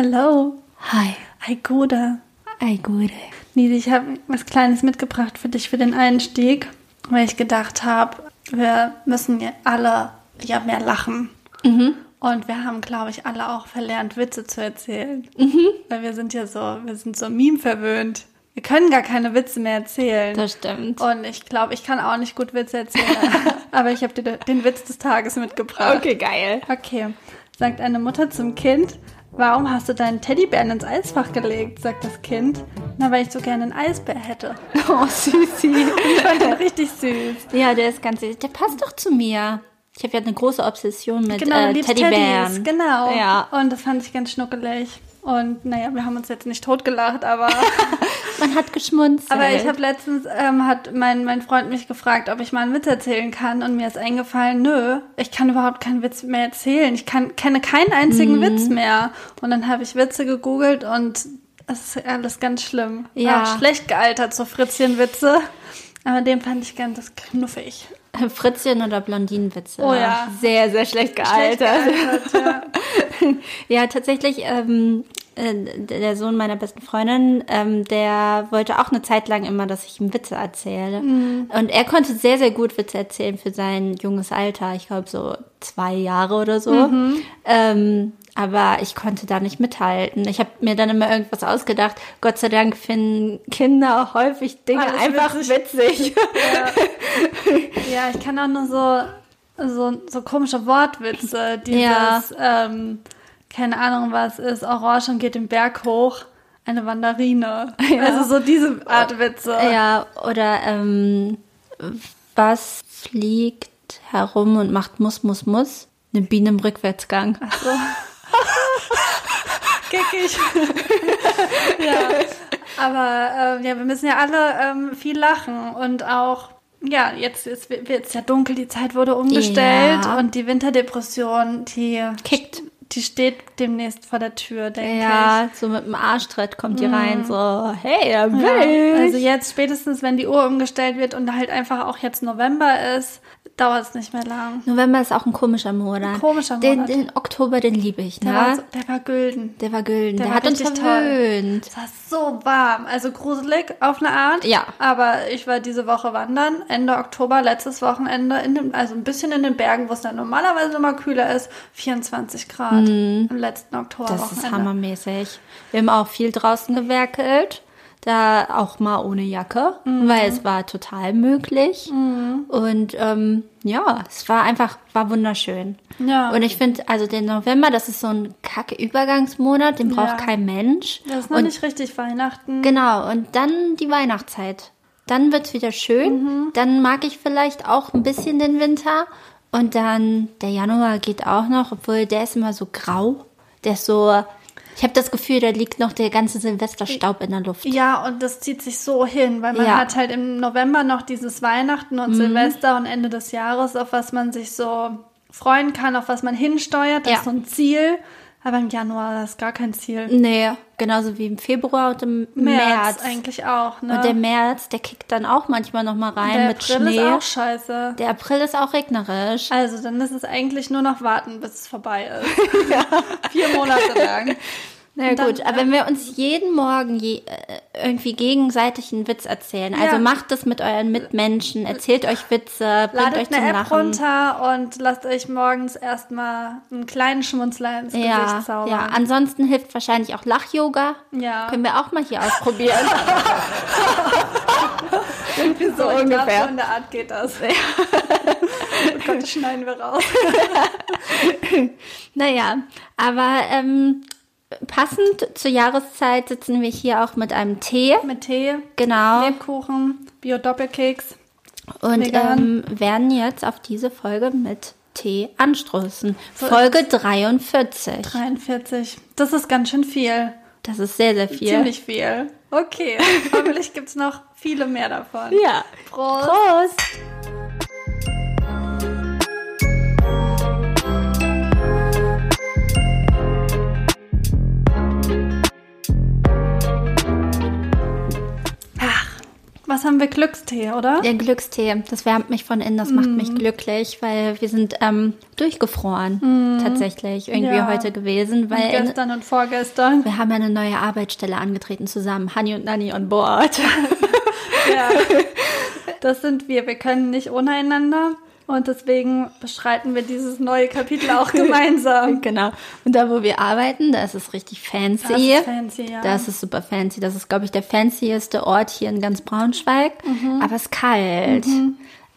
Hello. Hi. Hi, Gude. Nisi, ich habe was Kleines mitgebracht für dich für den Einstieg, weil ich gedacht habe, wir müssen ja alle ja mehr lachen. Mhm. Und wir haben, glaube ich, alle auch verlernt, Witze zu erzählen. Mhm. Weil wir sind ja so, wir sind so Meme verwöhnt. Wir können gar keine Witze mehr erzählen. Das stimmt. Und ich glaube, ich kann auch nicht gut Witze erzählen. aber ich habe dir den Witz des Tages mitgebracht. geil. Okay. Sagt eine Mutter zum Kind, warum hast du deinen Teddybären ins Eisfach gelegt? Sagt das Kind. Na, weil ich so gerne einen Eisbär hätte. Oh, Süßi. Ich fand den richtig süß. ja, der ist ganz süß. Der passt doch zu mir. Ich habe ja eine große Obsession mit Genau, äh, Teddybären. Teddys, genau. Ja. Und das fand ich ganz schnuckelig. Und naja, wir haben uns jetzt nicht totgelacht, aber, Man hat geschmunzelt. aber ich habe letztens, ähm, hat mein, mein Freund mich gefragt, ob ich mal einen Witz erzählen kann und mir ist eingefallen, nö, ich kann überhaupt keinen Witz mehr erzählen. Ich kann, kenne keinen einzigen Mhm. Witz mehr. Und dann habe ich Witze gegoogelt und es ist alles ganz schlimm. Ja. Auch schlecht gealtert, so Fritzchenwitze. Aber den fand ich ganz knuffig. Fritzchen oder Blondinenwitze. Oh ja. Sehr, sehr schlecht Schlecht gealtert. gealtert, ja. Ja, tatsächlich, ähm, äh, der Sohn meiner besten Freundin, ähm, der wollte auch eine Zeit lang immer, dass ich ihm Witze erzähle. Und er konnte sehr, sehr gut Witze erzählen für sein junges Alter. Ich glaube so zwei Jahre oder so. Ähm, aber ich konnte da nicht mithalten. Ich habe mir dann immer irgendwas ausgedacht. Gott sei Dank finden Kinder häufig Dinge Alles einfach witzig. Ja, ich kann auch nur so, so, so komische Wortwitze. Dieses, Ja. ähm, keine Ahnung, was ist, Orange und geht den Berg hoch. Eine Wanderine. Also so diese Art Witze. Ja, oder ähm, was fliegt herum und macht Muss, Muss, Muss? Eine Biene im Rückwärtsgang. So. Kickig. ja. Aber ähm, ja, wir müssen ja alle ähm, viel lachen und auch, ja, jetzt ist es ja dunkel, die Zeit wurde umgestellt Ja. und die Winterdepression, die Kickt. Die steht demnächst vor der Tür, denke Ja, so mit dem Arschtritt kommt die rein, so, hey, ich. Ja. Also jetzt spätestens, wenn die Uhr umgestellt wird und halt einfach auch jetzt November ist, dauert es nicht mehr lang. November ist auch ein komischer Monat. Komischer Den, Monat. den Oktober, den liebe ich, Der, war, ne? so, der war gülden. Der war gülden. Der, Der war hat uns verwöhnt. Es war so warm, also gruselig auf eine Art. Ja. Aber ich war diese Woche wandern, Ende Oktober, letztes Wochenende, in den, also ein bisschen in den Bergen, wo es dann normalerweise immer kühler ist, 24 Grad am letzten Oktober. Das ist hammermäßig. Wir haben auch viel draußen gewerkelt. Da auch mal ohne Jacke, Mhm. weil es war total möglich. Und ähm, ja, es war einfach, war wunderschön. Ja. Und ich finde, also der November, das ist so ein kacke Übergangsmonat, den braucht Ja. kein Mensch. Das ist noch und nicht richtig Weihnachten. Genau, und dann die Weihnachtszeit. Dann wird's wieder schön. Mhm. Dann mag ich vielleicht auch ein bisschen den Winter. Und dann der Januar geht auch noch, obwohl der ist immer so grau. Der ist so, ich habe das Gefühl, da liegt noch der ganze Silvesterstaub in der Luft. Ja, und das zieht sich so hin, weil man Ja. Mhm. hat halt im November noch dieses Weihnachten und Silvester und Ende des Jahres, auf was man sich so freuen kann, auf was man hinsteuert. Das Ja. ist so ein Ziel. Aber im Januar das ist gar kein Ziel. Nee, genauso wie im Februar und im März. März, eigentlich auch, ne? Und der März, der kickt dann auch manchmal noch mal rein Der mit April Schnee. ist auch scheiße. der April ist auch regnerisch. Also, dann ist es eigentlich nur noch warten, bis es vorbei ist. Vier Monate lang. Na dann, gut, aber wenn wir uns jeden Morgen je, äh, irgendwie gegenseitig einen Witz erzählen, also Ja. macht das mit euren Mitmenschen, erzählt euch Witze, bringt euch Ladet zum eine App Lachen. runter und lasst euch morgens erstmal einen kleinen Schmunzler ins Ja, Gesicht zaubern. ja, ansonsten hilft wahrscheinlich auch Lach-Yoga. Ja. Können wir auch mal hier ausprobieren. so ungefähr. Ich glaub, so in der Art geht das. oh Gott, das schneiden wir raus. naja, aber ähm, passend zur Jahreszeit sitzen wir hier auch mit einem Tee. Mit Tee, Genau. Lebkuchen, Bio-Doppelkeks. Und ähm, werden jetzt auf diese Folge mit Tee anstoßen. Folge 43. 43. Das ist ganz schön viel. Das ist sehr, sehr viel. Ziemlich viel. Okay. Hoffentlich gibt es noch viele mehr davon. Ja. Prost. Prost. Haben wir? Glückstee, oder? Der Glückstee, das wärmt mich von innen, das macht mich Mhm. glücklich, weil wir sind ähm, durchgefroren tatsächlich irgendwie. Ja. heute gewesen, Und weil in, gestern und vorgestern. wir haben ja eine neue Arbeitsstelle angetreten zusammen, Hani und Nani on board. Ja. Das sind wir. Wir können nicht ohne einander. Und deswegen beschreiten wir dieses neue Kapitel auch gemeinsam. genau. Und da, wo wir arbeiten, da ist es richtig fancy. Das ist fancy, ja. Das ist super fancy. Das ist, glaube ich, der fancieste Ort hier in ganz Braunschweig. Mhm. Aber es ist kalt.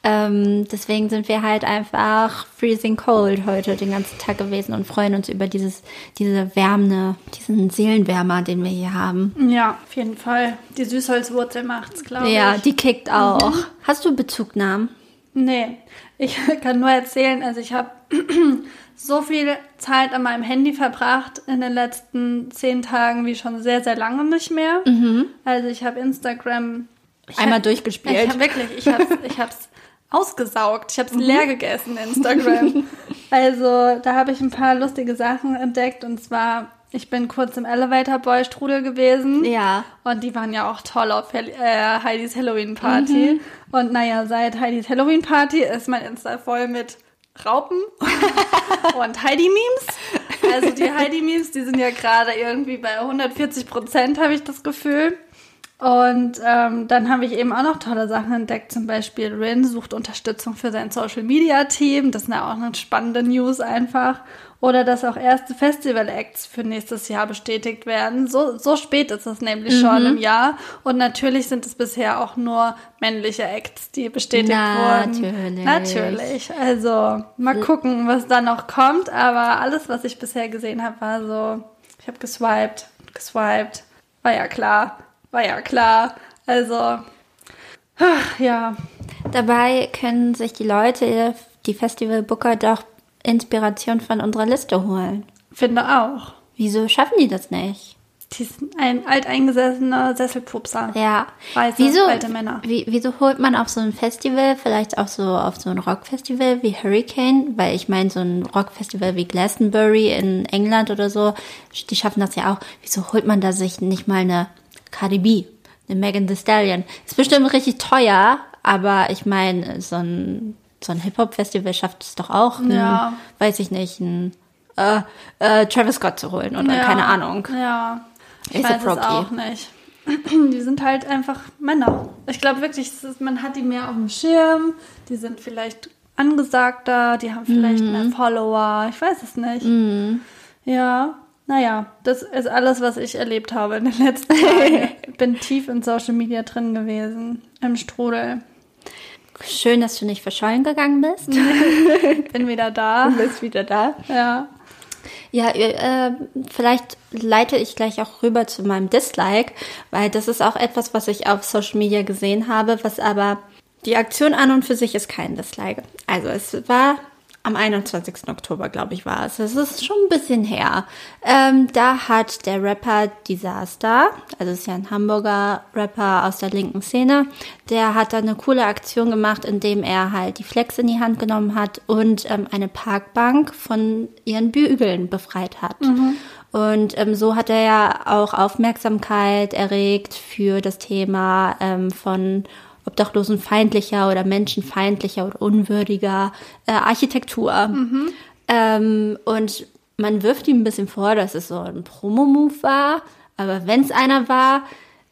Ähm, deswegen sind wir halt einfach freezing cold heute den ganzen Tag gewesen und freuen uns über dieses, diese wärmende, diesen Seelenwärmer, den wir hier haben. Ja, auf jeden Fall. Die Süßholzwurzel macht's, glaube Ja, ich. die kickt auch. Hast du Bezugnahmen? Nee, ich kann nur erzählen, also ich habe so viel Zeit an meinem Handy verbracht in den letzten zehn Tagen wie schon sehr, sehr lange nicht mehr. Also ich habe Instagram ich Einmal hab- durchgespielt. Ich hab wirklich, ich habe ich hab's ausgesaugt. Ich habe es leer gegessen, Instagram. also da habe ich ein paar lustige Sachen entdeckt und zwar, ich bin kurz im Elevator Boy Strudel gewesen. Ja. Und die waren ja auch toll auf Hel äh, Heidis Halloween Party. Und naja, seit Heidis Halloween Party ist mein Insta voll mit Raupen und Heidi-Memes. Also die Heidi-Memes, die sind ja gerade irgendwie bei 140 Prozent, habe ich das Gefühl. Und ähm, dann habe ich eben auch noch tolle Sachen entdeckt. Zum Beispiel Rin sucht Unterstützung für sein Social Media Team. Das ist ja auch eine spannende News einfach. Oder dass auch erste Festival-Acts für nächstes Jahr bestätigt werden. So, so spät ist es nämlich schon im Jahr. Und natürlich sind es bisher auch nur männliche Acts, die bestätigt wurden. Natürlich. Natürlich. Also mal gucken, was da noch kommt. Aber alles, was ich bisher gesehen habe, war so, ich habe geswiped, geswiped. War ja klar, war ja klar. Also, ach, ja. Dabei können sich die Leute, die Festivalbooker, doch Inspiration von unserer Liste holen. Finde auch. Wieso schaffen die das nicht? Die sind ein alteingesessener Sesselpupser. Ja. Weiße, wieso, alte Männer. Wie, wieso holt man auf so ein Festival, vielleicht auch so auf so ein Rockfestival wie Hurricane, weil ich meine, so ein Rockfestival wie Glastonbury in England oder so, die schaffen das ja auch. Wieso holt man da sich nicht mal eine Cardi B, eine Megan Thee Stallion? Ist bestimmt richtig teuer, aber ich meine, so ein, so ein Hip-Hop-Festival schafft es doch auch, ein, Ja. weiß ich nicht, ein äh, äh, Travis Scott zu holen oder Ja, keine Ahnung. Ja. Ich weiß es auch nicht. Die sind halt einfach Männer. Ich glaube wirklich, ist, man hat die mehr auf dem Schirm. Die sind vielleicht angesagter, die haben vielleicht Mhm. mehr Follower. Ich weiß es nicht. Ja, naja, das ist alles, was ich erlebt habe in den letzten Tagen. Ich bin tief in Social Media drin gewesen, im Strudel. Schön, dass du nicht verschollen gegangen bist. Bin wieder da. bist wieder da. Ja. Ja, äh, vielleicht leite ich gleich auch rüber zu meinem Dislike, weil das ist auch etwas, was ich auf Social Media gesehen habe, was aber die Aktion an und für sich ist kein Dislike. Also es war am 21. Oktober, glaube ich, war es. Es ist schon ein bisschen her. Ähm, da hat der Rapper Disaster, also es ist ja ein Hamburger Rapper aus der linken Szene, der hat da eine coole Aktion gemacht, indem er halt die Flex in die Hand genommen hat und ähm, eine Parkbank von ihren Bügeln befreit hat. Und ähm, so hat er ja auch Aufmerksamkeit erregt für das Thema ähm, von obdachlosenfeindlicher oder menschenfeindlicher oder unwürdiger äh, Architektur. Ähm, und man wirft ihm ein bisschen vor, dass es so ein Promo-Move war. Aber wenn es einer war,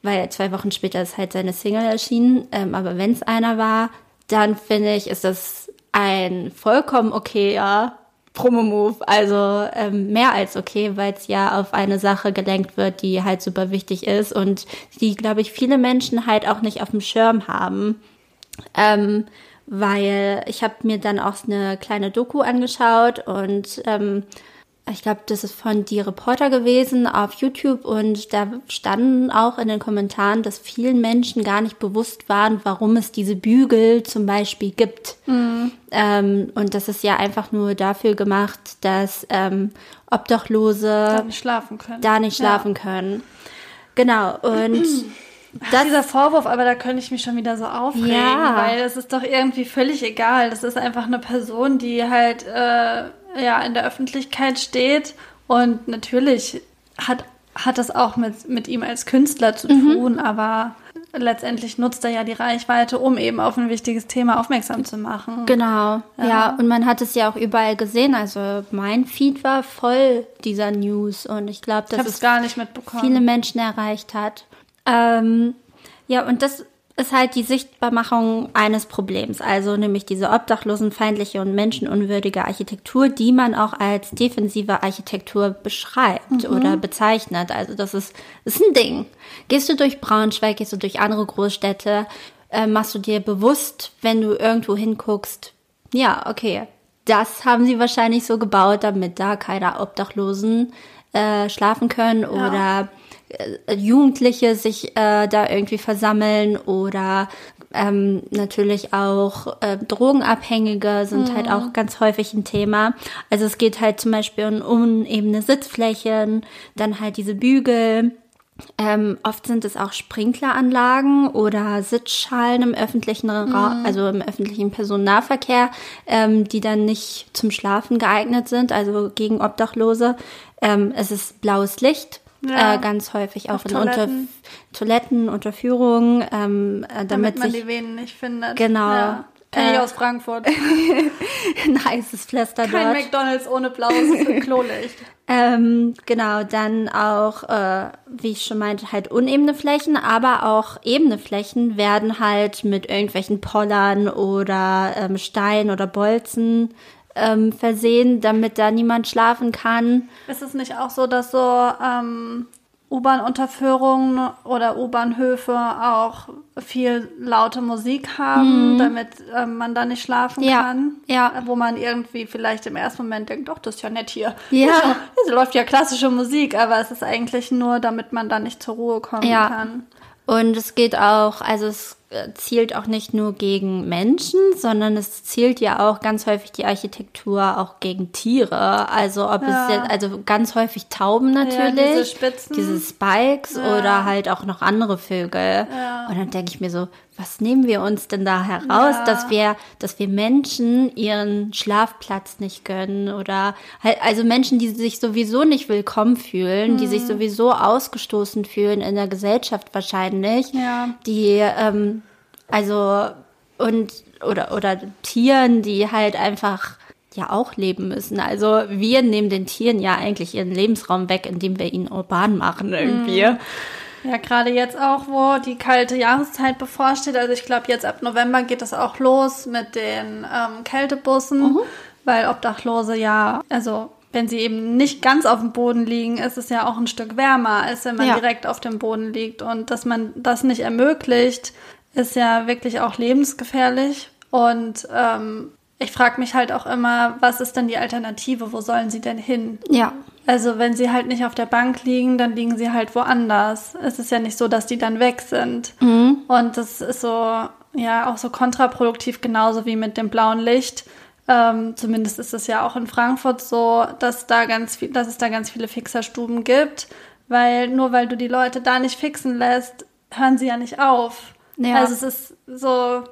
weil zwei Wochen später ist halt seine Single erschienen, ähm, aber wenn es einer war, dann finde ich, ist das ein vollkommen okayer Promo-Move. Also ähm, mehr als okay, weil es ja auf eine Sache gelenkt wird, die halt super wichtig ist und die, glaube ich, viele Menschen halt auch nicht auf dem Schirm haben. Ähm, weil ich habe mir dann auch eine kleine Doku angeschaut und ähm, ich glaube, das ist von Die Reporter gewesen auf YouTube und da standen auch in den Kommentaren, dass vielen Menschen gar nicht bewusst waren, warum es diese Bügel zum Beispiel gibt. Ähm, und das ist ja einfach nur dafür gemacht, dass ähm, Obdachlose Da nicht schlafen können. da nicht schlafen können. Genau, und Das dieser Vorwurf, aber da könnte ich mich schon wieder so aufregen, Ja. weil es ist doch irgendwie völlig egal. Das ist einfach eine Person, die halt äh, ja in der Öffentlichkeit steht und natürlich hat hat das auch mit mit ihm als Künstler zu tun, aber letztendlich nutzt er ja die Reichweite, um eben auf ein wichtiges Thema aufmerksam zu machen. Genau, ja. ja. Und man hat es ja auch überall gesehen. Also mein Feed war voll dieser News und ich glaube, dass es gar nicht mitbekommen. viele Menschen erreicht hat. Ähm, ja, und das ist halt die Sichtbarmachung eines Problems, also nämlich diese obdachlosenfeindliche und menschenunwürdige Architektur, die man auch als defensive Architektur beschreibt mhm. oder bezeichnet. Also das ist, ist ein Ding. Gehst du durch Braunschweig, gehst du durch andere Großstädte, äh, machst du dir bewusst, wenn du irgendwo hinguckst, ja, okay, das haben sie wahrscheinlich so gebaut, damit da keine Obdachlosen äh, schlafen können ja. oder Jugendliche sich äh, da irgendwie versammeln oder ähm, natürlich auch äh, Drogenabhängige sind halt mhm. halt auch ganz häufig ein Thema. Also es geht halt zum Beispiel um unebene Sitzflächen, dann halt diese Bügel. Ähm, oft sind es auch Sprinkleranlagen oder Sitzschalen im öffentlichen Ra mhm. also im öffentlichen Personennahverkehr, ähm, die dann nicht zum Schlafen geeignet sind, also gegen Obdachlose. Ähm, es ist blaues Licht, ja. Äh, ganz häufig auch Auf in Toiletten. Unter Toiletten, Unterführungen, ähm, äh, damit, damit man sich, die Venen nicht findet. Genau. Ja. Ich äh, aus Frankfurt. ein heißes Pflaster Kein dort. McDonalds ohne blaues Klolicht. ähm, genau, dann auch, äh, wie ich schon meinte, halt unebene Flächen, aber auch ebene Flächen werden halt mit irgendwelchen Pollern oder ähm, Stein oder Bolzen ähm, versehen, damit da niemand schlafen kann. Ist es nicht auch so, dass so ähm, U-Bahn-Unterführungen oder U-Bahnhöfe auch viel laute Musik haben, mhm. damit äh, man da nicht schlafen ja. kann. Ja. Wo man irgendwie vielleicht im ersten Moment denkt, doch, das ist ja nett hier. Ja. Hier läuft ja klassische Musik, aber es ist eigentlich nur, damit man da nicht zur Ruhe kommen ja. kann. Und es geht auch, also es äh, zielt auch nicht nur gegen Menschen, sondern es zielt ja auch ganz häufig die Architektur auch gegen Tiere. Also ob ja. es jetzt, also ganz häufig Tauben natürlich, ja, diese, Spitzen. diese Spikes ja. oder halt auch noch andere Vögel. Und dann denke ich mir so, was nehmen wir uns denn da heraus, dass wir, dass wir Menschen ihren Schlafplatz nicht gönnen oder halt, also Menschen, die sich sowieso nicht willkommen fühlen, mhm. die sich mhm. sowieso ausgestoßen fühlen in der Gesellschaft wahrscheinlich, die ähm, also, und, oder, oder Tieren, die halt einfach ja auch leben müssen. Also wir nehmen den Tieren ja eigentlich ihren Lebensraum weg, indem wir ihn urban machen irgendwie. Mhm. Ja, gerade jetzt auch, wo die kalte Jahreszeit bevorsteht. Also ich glaube, jetzt ab November geht es auch los mit den ähm, Kältebussen, mhm. weil Obdachlose ja, also wenn sie eben nicht ganz auf dem Boden liegen, ist es ja auch ein Stück wärmer, als wenn man ja. direkt auf dem Boden liegt. Und dass man das nicht ermöglicht, ist ja wirklich auch lebensgefährlich. Und ähm, ich frage mich halt auch immer, was ist denn die Alternative? Wo sollen sie denn hin? Ja. Also wenn sie halt nicht auf der Bank liegen, dann liegen sie halt woanders. Es ist ja nicht so, dass die dann weg sind. Mhm. Und das ist so, ja, auch so kontraproduktiv, genauso wie mit dem blauen Licht. Ähm, zumindest ist es ja auch in Frankfurt so, dass da ganz viel, dass es da ganz viele Fixerstuben gibt. Weil nur weil du die Leute da nicht fixen lässt, hören sie ja nicht auf. Ja. Also es ist so,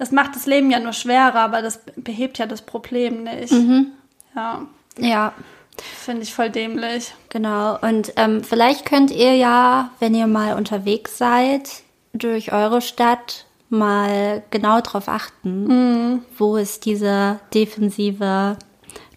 das macht das Leben ja nur schwerer, aber das behebt ja das Problem nicht. Mhm. Ja. Ja. Finde ich voll dämlich. Genau. Und ähm, vielleicht könnt ihr ja, wenn ihr mal unterwegs seid, durch eure Stadt mal genau darauf achten, mhm. wo es diese defensive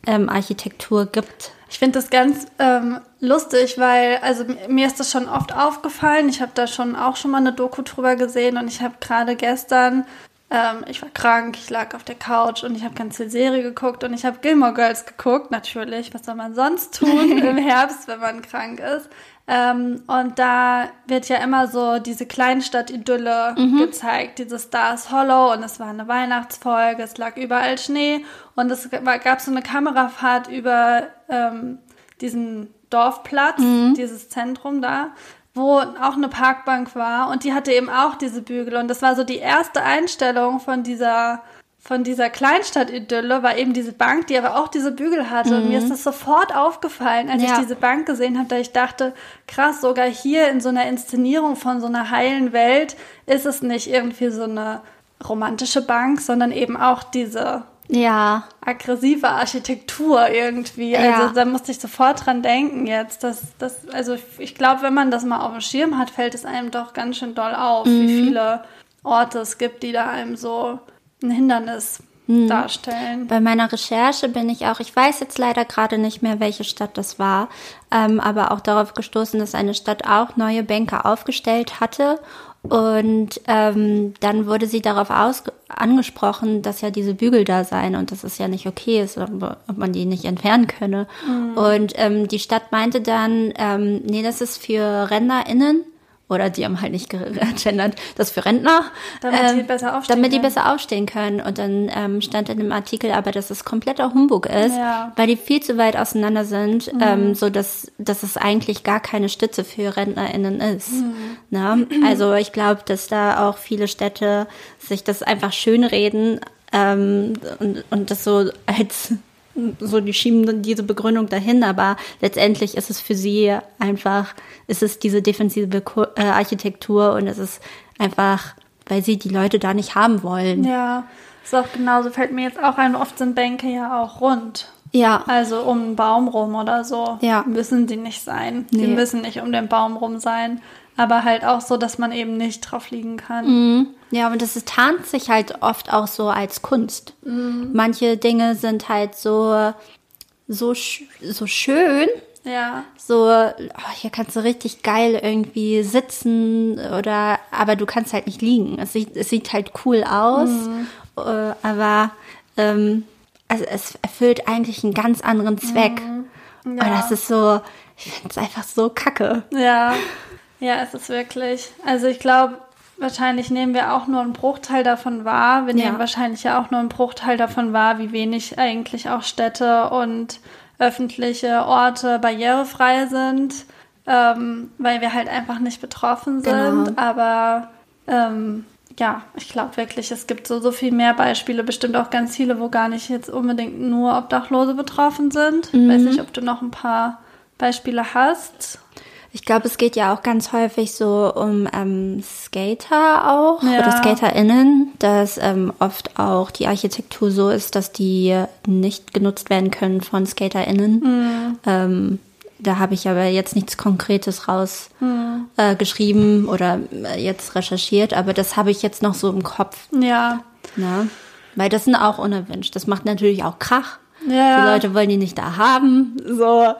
ähm, Architektur gibt. Ich finde das ganz ähm, lustig, weil, also mir ist das schon oft aufgefallen. Ich habe da schon auch schon mal eine Doku drüber gesehen und ich habe gerade gestern, ähm, ich war krank, ich lag auf der Couch und ich habe ganz viel Serie geguckt und ich habe Gilmore Girls geguckt, natürlich. Was soll man sonst tun im Herbst, wenn man krank ist? Ähm, und da wird ja immer so diese Kleinstadt-Idylle mhm. gezeigt, dieses Stars Hollow und es war eine Weihnachtsfolge, es lag überall Schnee und es gab so eine Kamerafahrt über ähm, diesen Dorfplatz, mhm. dieses Zentrum da, wo auch eine Parkbank war und die hatte eben auch diese Bügel und das war so die erste Einstellung von dieser von dieser Kleinstadt-Idylle war eben diese Bank, die aber auch diese Bügel hatte. Mhm. Und mir ist mhm. das sofort aufgefallen, als ja. ich diese Bank gesehen habe, da ich dachte, krass, sogar hier in so einer Inszenierung von so einer heilen Welt ist es nicht irgendwie so eine romantische Bank, sondern eben auch diese Ja. aggressive Architektur irgendwie. Ja. Also da musste ich sofort dran denken jetzt. Dass, dass, also ich glaube, wenn man das mal auf dem Schirm hat, fällt es einem doch ganz schön doll auf, Mhm. wie viele Orte es gibt, die da einem so ein Hindernis Mhm. darstellen. Bei meiner Recherche bin ich auch, ich weiß jetzt leider gerade nicht mehr, welche Stadt das war, ähm, aber auch darauf gestoßen, dass eine Stadt auch neue Bänke aufgestellt hatte. Und ähm, dann wurde sie darauf aus angesprochen, dass ja diese Bügel da seien und dass es ja nicht okay ist, ob, ob man die nicht entfernen könne. Und ähm, die Stadt meinte dann, ähm, nee, das ist für RentnerInnen. Oder die haben halt nicht gegendert, das für Rentner. Damit ähm, die besser aufstehen Damit die können. besser aufstehen können. Und dann ähm, stand in dem Artikel aber, dass es kompletter Humbug ist, Ja. weil die viel zu weit auseinander sind, ähm, so dass, dass es eigentlich gar keine Stütze für RentnerInnen ist. Na? Also ich glaube, dass da auch viele Städte sich das einfach schönreden ähm, und, und das so als so, die schieben dann diese Begründung dahin, aber letztendlich ist es für sie einfach, ist es diese defensive äh, Architektur und es ist einfach, weil sie die Leute da nicht haben wollen. Ja, ist auch genauso, fällt mir jetzt auch ein, oft sind Bänke ja auch rund. Ja, Also um einen Baum rum oder so. Ja. Müssen die nicht sein. Die Nee. müssen nicht um den Baum rum sein. Aber halt auch so, dass man eben nicht drauf liegen kann. Mhm. Ja, und es ist- tarnt sich halt oft auch so als Kunst. Manche Dinge sind halt so, so, so schön, Ja. so, oh, hier kannst du richtig geil irgendwie sitzen oder, aber du kannst halt nicht liegen. Es sieht, es sieht halt cool aus, äh, aber ähm, also es erfüllt eigentlich einen ganz anderen Zweck. Und das ist so, ich finde es einfach so kacke. Ja. Ja, es ist wirklich. Also ich glaube, wahrscheinlich nehmen wir auch nur einen Bruchteil davon wahr. Wir Ja. nehmen wahrscheinlich ja auch nur einen Bruchteil davon wahr, wie wenig eigentlich auch Städte und öffentliche Orte barrierefrei sind, ähm, weil wir halt einfach nicht betroffen sind. Genau. Aber ähm, ja, ich glaube wirklich, es gibt so, so viel mehr Beispiele, bestimmt auch ganz viele, wo gar nicht jetzt unbedingt nur Obdachlose betroffen sind. Mhm. Weiß nicht, ob du noch ein paar Beispiele hast. Ich glaube, es geht ja auch ganz häufig so um ähm, Skater auch Ja. oder SkaterInnen, dass ähm, oft auch die Architektur so ist, dass die nicht genutzt werden können von SkaterInnen. Ähm, da habe ich aber jetzt nichts Konkretes raus äh, geschrieben oder äh, jetzt recherchiert, aber das habe ich jetzt noch so im Kopf. Ja, Ne? Weil das sind auch unerwünscht. Das macht natürlich auch Krach. Ja. Die Leute wollen die nicht da haben. So.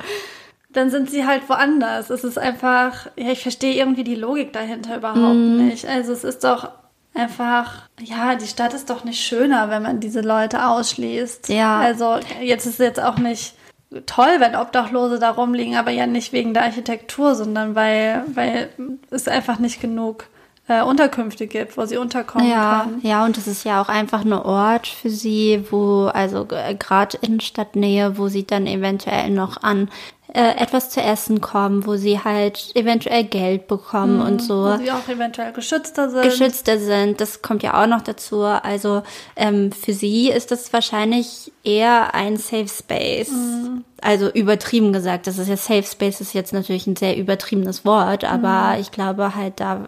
Dann sind sie halt woanders. Es ist einfach, ja, ich verstehe irgendwie die Logik dahinter überhaupt Mhm. nicht. Also es ist doch einfach, ja, die Stadt ist doch nicht schöner, wenn man diese Leute ausschließt. Ja. Also jetzt ist jetzt auch nicht toll, wenn Obdachlose da rumliegen, aber ja nicht wegen der Architektur, sondern weil, weil es einfach nicht genug äh, Unterkünfte gibt, wo sie unterkommen Ja, können. ja, und es ist ja auch einfach ein Ort für sie, wo, also gerade in Stadtnähe, wo sie dann eventuell noch an äh, etwas zu essen kommen, wo sie halt eventuell Geld bekommen und so. Wo sie auch eventuell geschützter sind. geschützter sind. Das kommt ja auch noch dazu. Also ähm, für sie ist das wahrscheinlich eher ein Safe Space. Also übertrieben gesagt. Das ist ja Safe Space ist jetzt natürlich ein sehr übertriebenes Wort, aber ich glaube halt da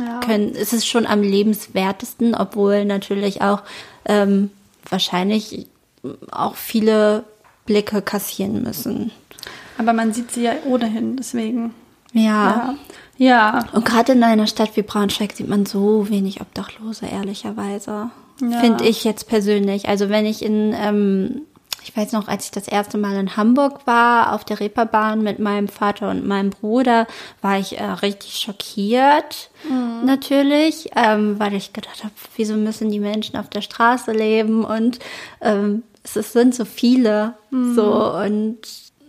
ja. können, es ist schon am lebenswertesten, obwohl natürlich auch ähm, wahrscheinlich auch viele Blicke kassieren müssen. Aber man sieht sie ja ohnehin, deswegen. Ja. Ja. Ja. Und gerade in einer Stadt wie Braunschweig sieht man so wenig Obdachlose, ehrlicherweise. Ja. Finde ich jetzt persönlich. Also wenn ich in, ähm, ich weiß noch, als ich das erste Mal in Hamburg war, auf der Reeperbahn mit meinem Vater und meinem Bruder, war ich äh, richtig schockiert, natürlich, ähm, weil ich gedacht habe, wieso müssen die Menschen auf der Straße leben und ähm, es, es sind so viele, so und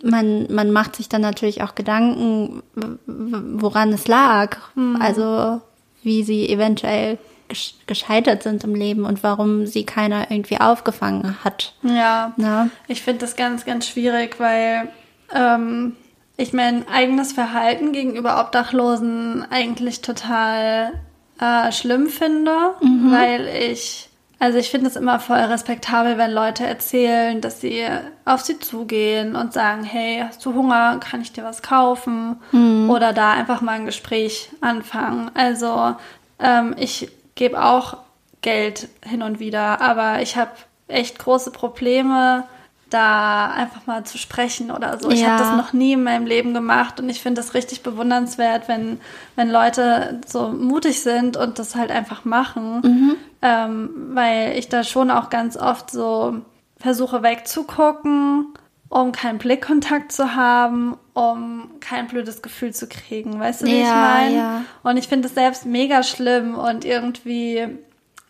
man, man macht sich dann natürlich auch Gedanken, woran es lag. Also wie sie eventuell gescheitert sind im Leben und warum sie keiner irgendwie aufgefangen hat. Ja. Ne? Ich finde das ganz, ganz schwierig, weil ähm, ich mein eigenes Verhalten gegenüber Obdachlosen eigentlich total äh, schlimm finde, weil ich, also ich finde es immer voll respektabel, wenn Leute erzählen, dass sie auf sie zugehen und sagen, hey, hast du Hunger, kann ich dir was kaufen? Oder da einfach mal ein Gespräch anfangen. Also ähm, ich gebe auch Geld hin und wieder, aber ich habe echt große Probleme, da einfach mal zu sprechen oder so. Ich Ja. habe das noch nie in meinem Leben gemacht und ich finde das richtig bewundernswert, wenn, wenn Leute so mutig sind und das halt einfach machen, ähm, weil ich da schon auch ganz oft so versuche wegzugucken, um keinen Blickkontakt zu haben, um kein blödes Gefühl zu kriegen. Weißt du, wie ich Ja, meine? ja. Und ich finde es selbst mega schlimm und irgendwie,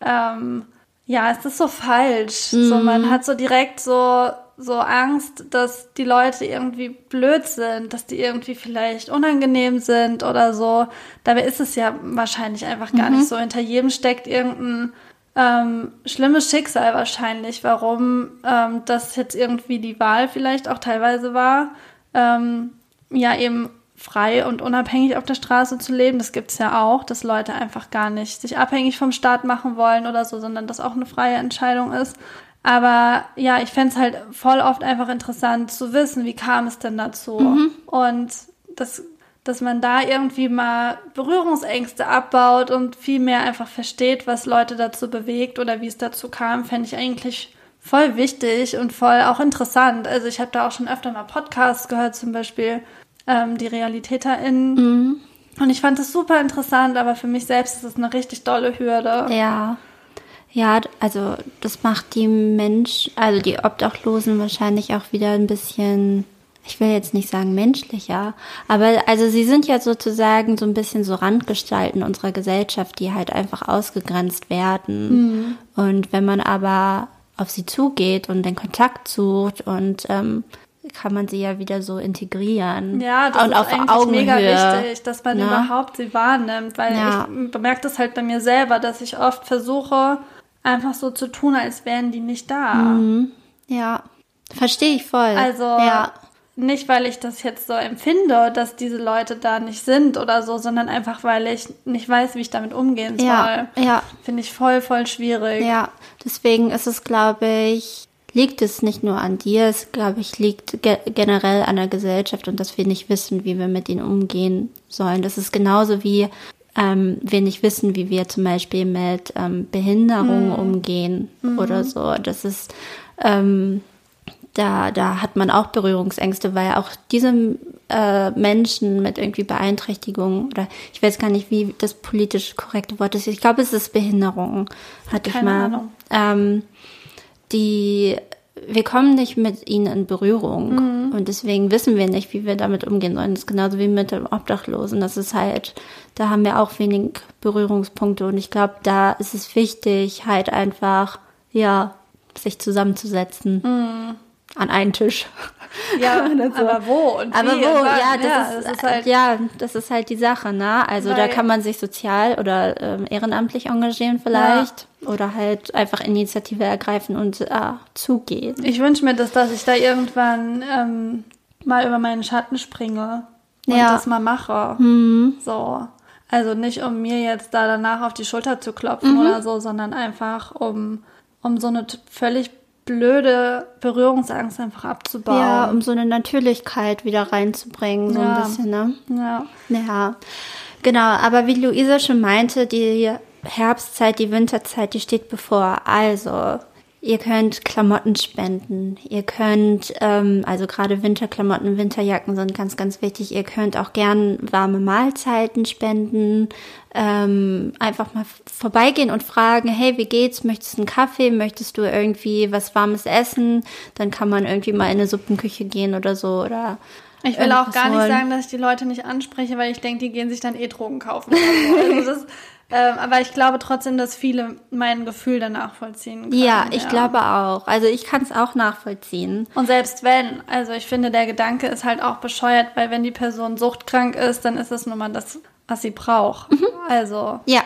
ähm, ja, es ist so falsch. So, Mhm. man hat so direkt so, so Angst, dass die Leute irgendwie blöd sind, dass die irgendwie vielleicht unangenehm sind oder so. Dabei ist es ja wahrscheinlich einfach gar Mhm. nicht so. Hinter jedem steckt irgendein ähm, schlimmes Schicksal wahrscheinlich, warum ähm, das jetzt irgendwie die Wahl vielleicht auch teilweise war, ähm, ja eben frei und unabhängig auf der Straße zu leben. Das gibt's ja auch, dass Leute einfach gar nicht sich abhängig vom Staat machen wollen oder so, sondern das auch eine freie Entscheidung ist. Aber ja, ich fänd's halt voll oft einfach interessant zu wissen, wie kam es denn dazu? Und das, dass man da irgendwie mal Berührungsängste abbaut und viel mehr einfach versteht, was Leute dazu bewegt oder wie es dazu kam, fände ich eigentlich voll wichtig und voll auch interessant. Also ich habe da auch schon öfter mal Podcasts gehört, zum Beispiel ähm, die RealitäterInnen. Und ich fand das super interessant, aber für mich selbst ist es eine richtig dolle Hürde. Ja. Ja, also das macht die Mensch, also die Obdachlosen wahrscheinlich auch wieder ein bisschen, ich will jetzt nicht sagen menschlicher, aber also sie sind ja sozusagen so ein bisschen so Randgestalten unserer Gesellschaft, die halt einfach ausgegrenzt werden. Und wenn man aber auf sie zugeht und den Kontakt sucht und ähm, kann man sie ja wieder so integrieren. Ja, das und ist auf eigentlich Augenhöhe. mega wichtig, dass man Ne? überhaupt sie wahrnimmt, weil Ja. ich bemerke das halt bei mir selber, dass ich oft versuche, einfach so zu tun, als wären die nicht da. Ja, verstehe ich voll. Also ja. Nicht, weil ich das jetzt so empfinde, dass diese Leute da nicht sind oder so, sondern einfach, weil ich nicht weiß, wie ich damit umgehen soll. Ja, ja. Finde ich voll, voll schwierig. Ja, deswegen ist es, glaube ich, liegt es nicht nur an dir, es, glaube ich, liegt ge generell an der Gesellschaft und dass wir nicht wissen, wie wir mit ihnen umgehen sollen. Das ist genauso wie ähm, wir nicht wissen, wie wir zum Beispiel mit ähm, Behinderung umgehen oder so. Das ist, ähm, da, da hat man auch Berührungsängste, weil auch diese äh, Menschen mit irgendwie Beeinträchtigung oder ich weiß gar nicht, wie das politisch korrekte Wort ist. Ich glaube, es ist Behinderung, hatte ich Keine mal. Ahnung. Ähm, die wir kommen nicht mit ihnen in Berührung und deswegen wissen wir nicht, wie wir damit umgehen sollen. Das ist genauso wie mit dem Obdachlosen. Das ist halt, da haben wir auch wenig Berührungspunkte und ich glaube, da ist es wichtig, halt einfach, ja, sich zusammenzusetzen an einen Tisch. Ja, so. aber wo und Aber wie wo? und? Ja, das, ist, das ist halt ja, das ist halt die Sache, ne? Also da kann man sich sozial oder ähm, ehrenamtlich engagieren vielleicht oder halt einfach Initiative ergreifen und äh, zugehen. Ich wünsche mir das, dass ich da irgendwann ähm, mal über meinen Schatten springe und Ja. das mal mache. So. Also nicht, um mir jetzt da danach auf die Schulter zu klopfen oder so, sondern einfach, um, um so eine völlig blöde Berührungsangst einfach abzubauen. Ja, um so eine Natürlichkeit wieder reinzubringen, so Ja. ein bisschen, ne? ja. Ja, genau. Aber wie Luisa schon meinte, die Herbstzeit, die Winterzeit, die steht bevor. Also, ihr könnt Klamotten spenden. Ihr könnt, ähm, also gerade Winterklamotten, Winterjacken sind ganz, ganz wichtig. Ihr könnt auch gern warme Mahlzeiten spenden. Ähm, einfach mal vorbeigehen und fragen, hey, wie geht's? Möchtest du einen Kaffee? Möchtest du irgendwie was Warmes essen? Dann kann man irgendwie mal in eine Suppenküche gehen oder so oder Ich will auch gar nicht holen. sagen, dass ich die Leute nicht anspreche, weil ich denke, die gehen sich dann eh Drogen kaufen. Also das, ähm, aber ich glaube trotzdem, dass viele mein Gefühl danach vollziehen können. Ja, ich glaube auch. Also ich kann es auch nachvollziehen. Und selbst wenn, also ich finde, der Gedanke ist halt auch bescheuert, weil wenn die Person suchtkrank ist, dann ist es nun mal das, was sie braucht. Also, Ja,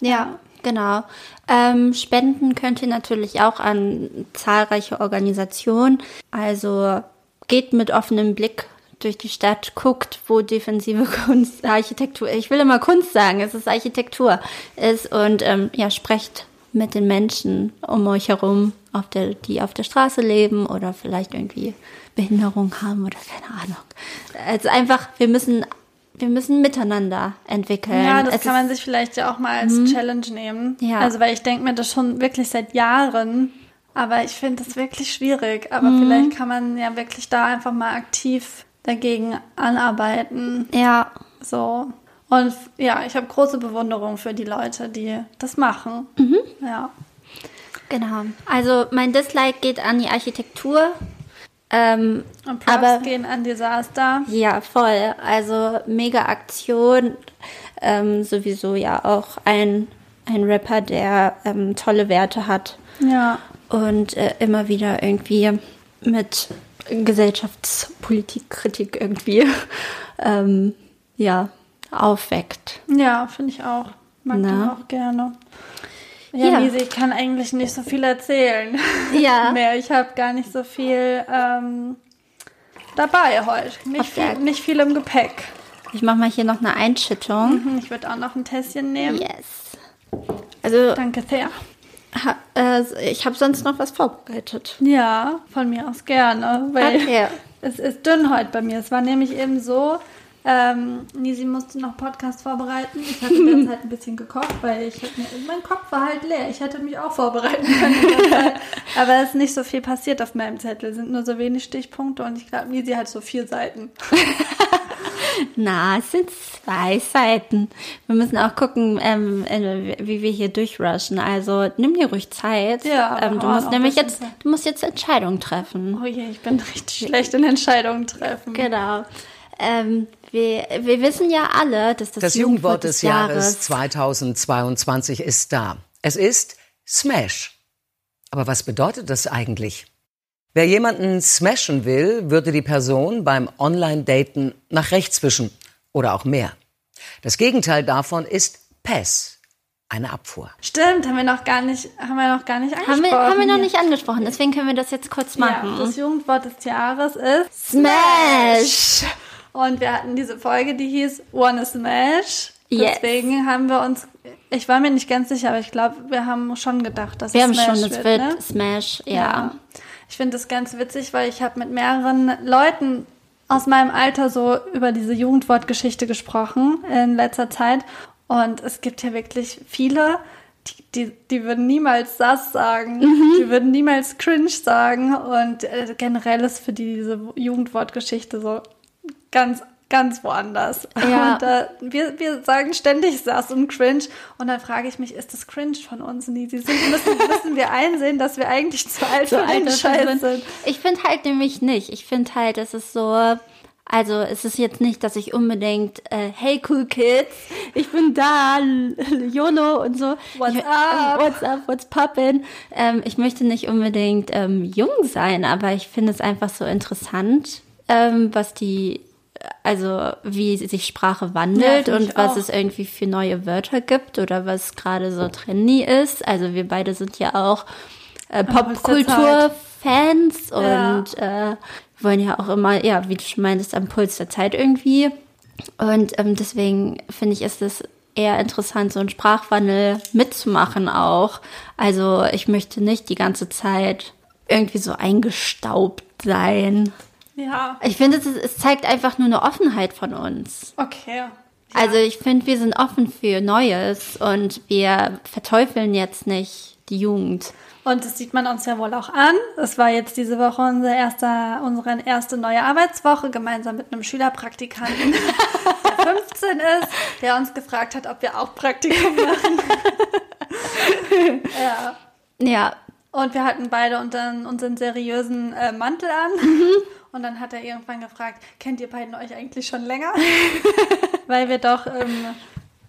ja, genau. Ähm, spenden könnt ihr natürlich auch an zahlreiche Organisationen. Also geht mit offenem Blick durch die Stadt, guckt, wo defensive Kunst, Architektur, ich will immer Kunst sagen, es ist Architektur, ist und ähm, ja, sprecht mit den Menschen um euch herum, auf der, die auf der Straße leben oder vielleicht irgendwie Behinderung haben oder keine Ahnung. Also einfach, wir müssen, wir müssen miteinander entwickeln. ja, das Es kann man sich vielleicht ja auch mal als Challenge nehmen. Ja. Also, weil ich denke mir das schon wirklich seit Jahren, Aber ich finde es wirklich schwierig. Aber Mhm. vielleicht kann man ja wirklich da einfach mal aktiv dagegen anarbeiten. Ja. So. Und ja, ich habe große Bewunderung für die Leute, die das machen. Mhm. Ja. Genau. Also mein Dislike geht an die Architektur. Ähm, Und Props aber gehen an Desaster. ja, voll. Also mega Aktion. Ähm, sowieso ja auch ein, ein Rapper, der ähm, tolle Werte hat Ja. und äh, immer wieder irgendwie mit Gesellschaftspolitikkritik irgendwie ähm, ja aufweckt. Ja, finde ich auch. Mag Na? den auch gerne. Ja, Ja. Misi, ich kann eigentlich nicht so viel erzählen. Ja. Mehr. Ich habe gar nicht so viel ähm, dabei heute. Nicht viel, nicht viel im Gepäck. Ich mache mal hier noch eine Einschüttung. Hm, Ich würde auch noch ein Tässchen nehmen. Yes. Also Danke sehr. Ha, äh, ich habe sonst noch was vorbereitet. Ja, von mir aus gerne. Weil Okay. es ist dünn heute bei mir. Es war nämlich eben so, ähm, Nisi musste noch Podcast vorbereiten. Ich hatte derzeit ein bisschen gekocht, weil ich mir, mein Kopf war halt leer. Ich hätte mich auch vorbereiten können. Zeit. Aber es ist nicht so viel passiert auf meinem Zettel. Es sind nur so wenig Stichpunkte und ich glaube, Nisi hat so vier Seiten. Na, es sind zwei Seiten. Wir müssen auch gucken, ähm, äh, wie wir hier durchrushen. Also nimm dir ruhig Zeit. Ja, ähm, du aber musst nämlich jetzt, du musst jetzt Entscheidungen treffen. Oh je, ich bin richtig schlecht in Entscheidungen treffen. Genau. Ähm, wir, wir wissen ja alle, dass das, Das Jugendwort des Jahres 2022 ist da. Es ist Smash. Aber was bedeutet das eigentlich? Wer jemanden smashen will, würde die Person beim Online-Daten nach rechts wischen oder auch mehr. Das Gegenteil davon ist Pass, eine Abfuhr. Stimmt, haben wir noch gar nicht, haben wir noch gar nicht haben angesprochen. wir, haben wir noch nicht angesprochen, deswegen können wir das jetzt kurz Ja, machen. das Jugendwort des Jahres ist Smash! Und wir hatten diese Folge, die hieß Wanna Smash. Yes. Deswegen haben wir uns, ich war mir nicht ganz sicher, aber ich glaube, wir haben schon gedacht, dass Wir es haben Smash schon, das wird, wird ne? Smash, ja. Ich finde das ganz witzig, weil ich habe mit mehreren Leuten aus meinem Alter so über diese Jugendwortgeschichte gesprochen in letzter Zeit. Und es gibt ja wirklich viele, die, die, die würden niemals das sagen. Mhm. Die würden niemals cringe sagen. Und äh, generell ist für die diese Jugendwortgeschichte so ganz, ganz woanders. Ja. Und äh, wir, wir sagen ständig Sass und Cringe. Und dann frage ich mich, ist das Cringe von uns? Sind, müssen, müssen wir einsehen, dass wir eigentlich zu alt für Alter Scheiß sind. Ich finde halt nämlich nicht. Ich finde halt, es ist so. Also es ist jetzt nicht, dass ich unbedingt, äh, hey cool Kids, ich bin da, YOLO und so. What's ich, up? What's up, what's poppin'? Ähm, ich möchte nicht unbedingt ähm, jung sein, aber ich finde es einfach so interessant, ähm, was die, also wie sich Sprache Ja, wandelt ich und was auch. es irgendwie für neue Wörter gibt oder was gerade so trendy ist. Also wir beide sind ja auch äh, Popkultur-Fans Ja. und äh, wollen ja auch immer, ja, wie du schon meintest, am Puls der Zeit irgendwie. Und ähm, deswegen finde ich, ist es eher interessant, so einen Sprachwandel mitzumachen auch. Also ich möchte nicht die ganze Zeit irgendwie so eingestaubt sein. Ja, Ich finde, es, zeigt einfach nur eine Offenheit von uns. okay. Also ich finde, wir sind offen für Neues und wir verteufeln jetzt nicht die Jugend. Und das sieht man uns ja wohl auch an. Es war jetzt diese Woche unser erster, unsere erste neue Arbeitswoche gemeinsam mit einem Schülerpraktikanten, der 15 ist, der uns gefragt hat, ob wir auch Praktikum machen. ja. Ja, Und wir hatten beide unseren, unseren seriösen äh, Mantel an. Mhm. Und dann hat er irgendwann gefragt, kennt ihr beiden euch eigentlich schon länger? Weil wir doch, ähm,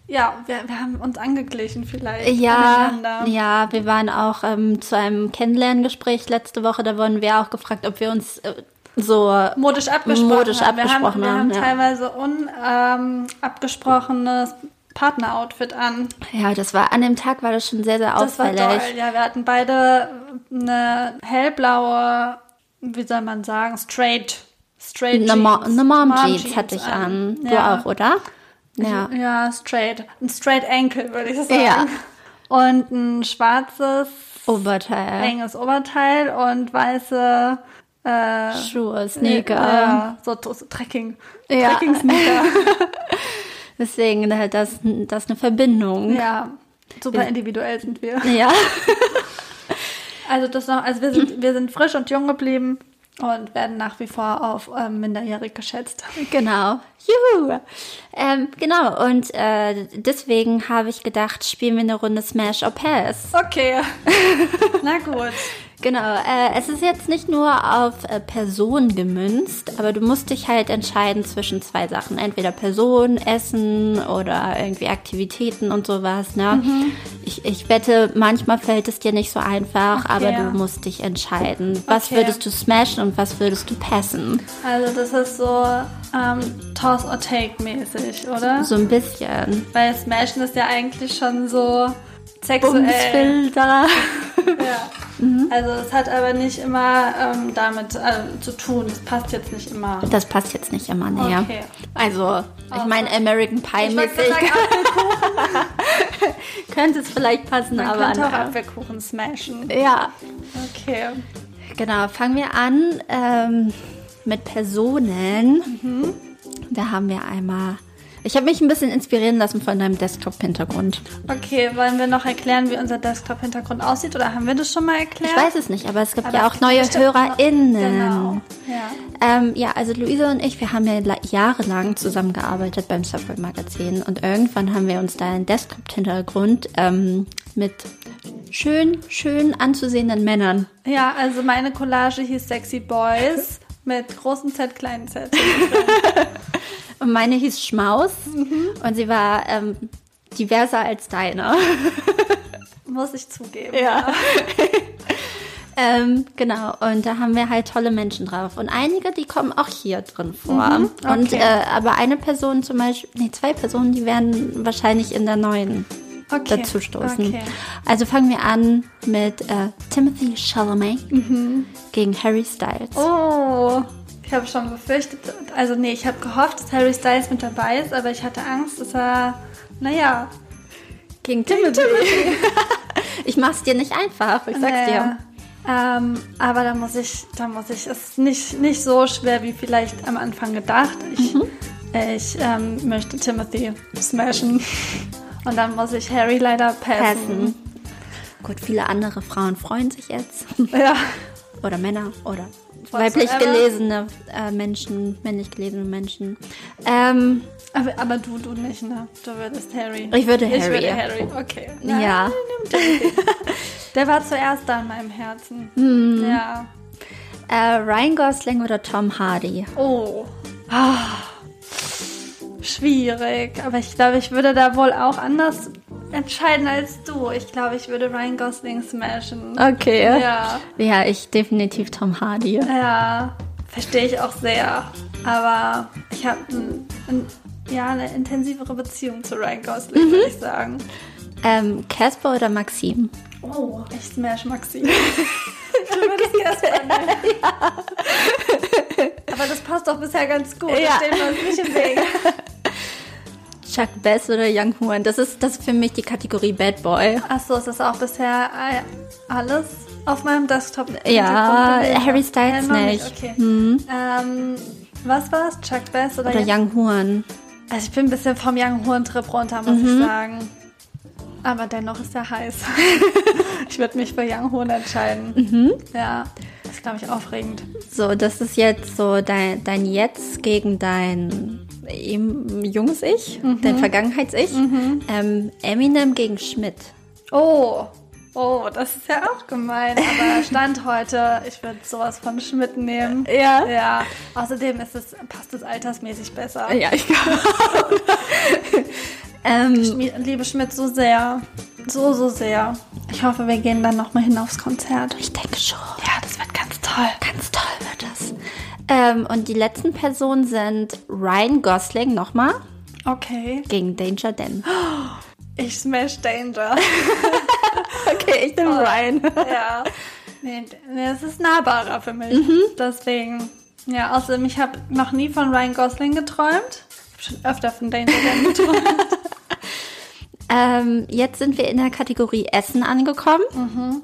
ja, wir, wir haben uns angeglichen vielleicht. Ja, ja, wir waren auch ähm, zu einem Kennenlerngespräch letzte Woche. Da wurden wir auch gefragt, ob wir uns äh, so modisch abgesprochen Modisch haben. Wir haben, abgesprochen wir haben ja. teilweise unabgesprochenes Partneroutfit an. Ja, das war an dem Tag war das schon sehr, sehr Das war auffällig. toll. Ja, wir hatten beide eine hellblaue, wie soll man sagen, straight, straight Eine, Jeans. eine Mom Mom Jeans hatte ich an. Du Ja. auch, oder? Ja. Ja, straight. Ein straight Ankle, würde ich sagen. Ja. Und ein schwarzes, Oberteil, enges Oberteil und weiße äh, Schuhe, Sneaker. Ja, so, so Trekking. Ja. Trekking-Sneaker. Deswegen halt das, das ist eine Verbindung. ja, super individuell sind wir. Ja. Also das noch, also wir sind, wir sind frisch und jung geblieben und werden nach wie vor auf ähm, minderjährig geschätzt. Genau. Juhu. Ähm, genau. Und äh, deswegen habe ich gedacht, spielen wir eine Runde Smash or Pass. Okay. Na gut. Genau, äh, es ist jetzt nicht nur auf äh, Person gemünzt, aber du musst dich halt entscheiden zwischen zwei Sachen. Entweder Person, Essen oder irgendwie Aktivitäten und sowas. Ne? Mhm. Ich, ich wette, manchmal fällt es dir nicht so einfach, okay, aber ja. du musst dich entscheiden. Was okay. würdest du smashen und was würdest du passen? Also das ist so ähm, Toss or Take mäßig, oder? So ein bisschen. Weil Smashen ist ja eigentlich schon so sexuell. Bumsbilder. ja. Mhm. Also es hat aber nicht immer ähm, damit äh, zu tun. Das passt jetzt nicht immer. Das passt jetzt nicht immer, näher. Okay. Also, ich meine American Pie mäßig. könnte es vielleicht passen, Man aber. könnte auch Apfelkuchen smashen. Ja. Okay. Genau, fangen wir an ähm, mit Personen. Mhm. Da haben wir einmal ich habe mich ein bisschen inspirieren lassen von deinem Desktop-Hintergrund. Okay, wollen wir noch erklären, wie unser Desktop-Hintergrund aussieht oder haben wir das schon mal erklärt? Ich weiß es nicht, aber es gibt aber ja auch neue HörerInnen. Genau. Ja. Ähm, ja, also Luisa und ich, wir haben ja jahrelang zusammengearbeitet beim Subway Magazin und irgendwann haben wir uns da einen Desktop-Hintergrund ähm, mit schön, schön anzusehenden Männern. Ja, also meine Collage hieß Sexy Boys mit großen Z, kleinen Z. Und meine hieß Schmaus mhm. und sie war ähm, diverser als deine. Muss ich zugeben. Ja. ähm, genau, und da haben wir halt tolle Menschen drauf. Und einige, die kommen auch hier drin vor. Mhm, okay. Und äh, aber eine Person zum Beispiel, nee, zwei Personen, die werden wahrscheinlich in der neuen okay. dazu stoßen. Okay. Also fangen wir an mit äh, Timothy Chalamet mhm. gegen Harry Styles. Oh. Ich habe schon befürchtet, also nee, ich habe gehofft, dass Harry Styles mit dabei ist, aber ich hatte Angst, dass er, naja, gegen Timothy. Timothy. ich mach's dir nicht einfach, ich sag's naja. dir. Ähm, aber da muss ich, da muss ich, es ist nicht, nicht so schwer wie vielleicht am Anfang gedacht. Ich, mhm. ich ähm, möchte Timothy smashen. Und dann muss ich Harry leider passen. passen. Gut, viele andere Frauen freuen sich jetzt. Ja. Oder Männer oder weiblich gelesene äh, Menschen, männlich gelesene Menschen. Ähm, aber, aber, du, du nicht, ne? Du würdest Harry. Ich würde Harry. Ich würde Harry, okay. Nein, ja. Der war zuerst da in meinem Herzen. Hm. Ja. Äh, Ryan Gosling oder Tom Hardy? Oh. oh. Schwierig. Aber ich glaube, ich würde da wohl auch anders entscheiden als du. Ich glaube, ich würde Ryan Gosling smashen. Okay. Ja. Ja, ich definitiv Tom Hardy. Ja, verstehe ich auch sehr. Aber ich habe ein, ein, ja, eine intensivere Beziehung zu Ryan Gosling, mhm. würde ich sagen. Ähm, Casper oder Maxim? Oh, ich smash Maxim. du würdest Casper nehmen. Ja. Aber das passt doch bisher ganz gut. Ja. Da stehen wir uns nicht im Weg. Chuck Bass oder Young Huan. Das ist, das ist für mich die Kategorie Bad Boy. Achso, ist das auch bisher alles auf meinem Desktop? Ja, Harry Styles ja, nicht. nicht. Okay. Hm. Ähm, was war es? Chuck Bass oder, oder Young Huan? Also ich bin ein bisschen vom Young Huan Trip runter, muss mhm. ich sagen. Aber dennoch ist er heiß. ich würde mich für Young Hoon entscheiden. Mhm. Ja, das ist, glaube ich, aufregend. So, das ist jetzt so dein, dein Jetzt gegen dein junges Ich, mhm. dein Vergangenheits-Ich. Mhm. Ähm, Eminem gegen Schmidt. Oh, Oh, das ist ja auch gemein, aber Stand heute, ich würde sowas von Schmidt nehmen. Ja. Ja. Außerdem ist es, passt es altersmäßig besser. Ja, ich glaube. ähm, ich liebe Schmidt so sehr. So, so sehr. Ich hoffe, wir gehen dann nochmal hin aufs Konzert. Ich denke schon. Ja, das wird ganz toll. Ganz toll wird das. Ähm, und die letzten Personen sind Ryan Gosling nochmal. Okay. Gegen Danger Dan. Ich smash Danger. okay, ich nehme oh, Ryan. ja. Nee, nee, es ist nahbarer für mich. Mhm. Deswegen. Ja, außerdem, ich habe noch nie von Ryan Gosling geträumt. Ich habe schon öfter von Danger Dan geträumt. ähm, jetzt sind wir in der Kategorie Essen angekommen. Mhm.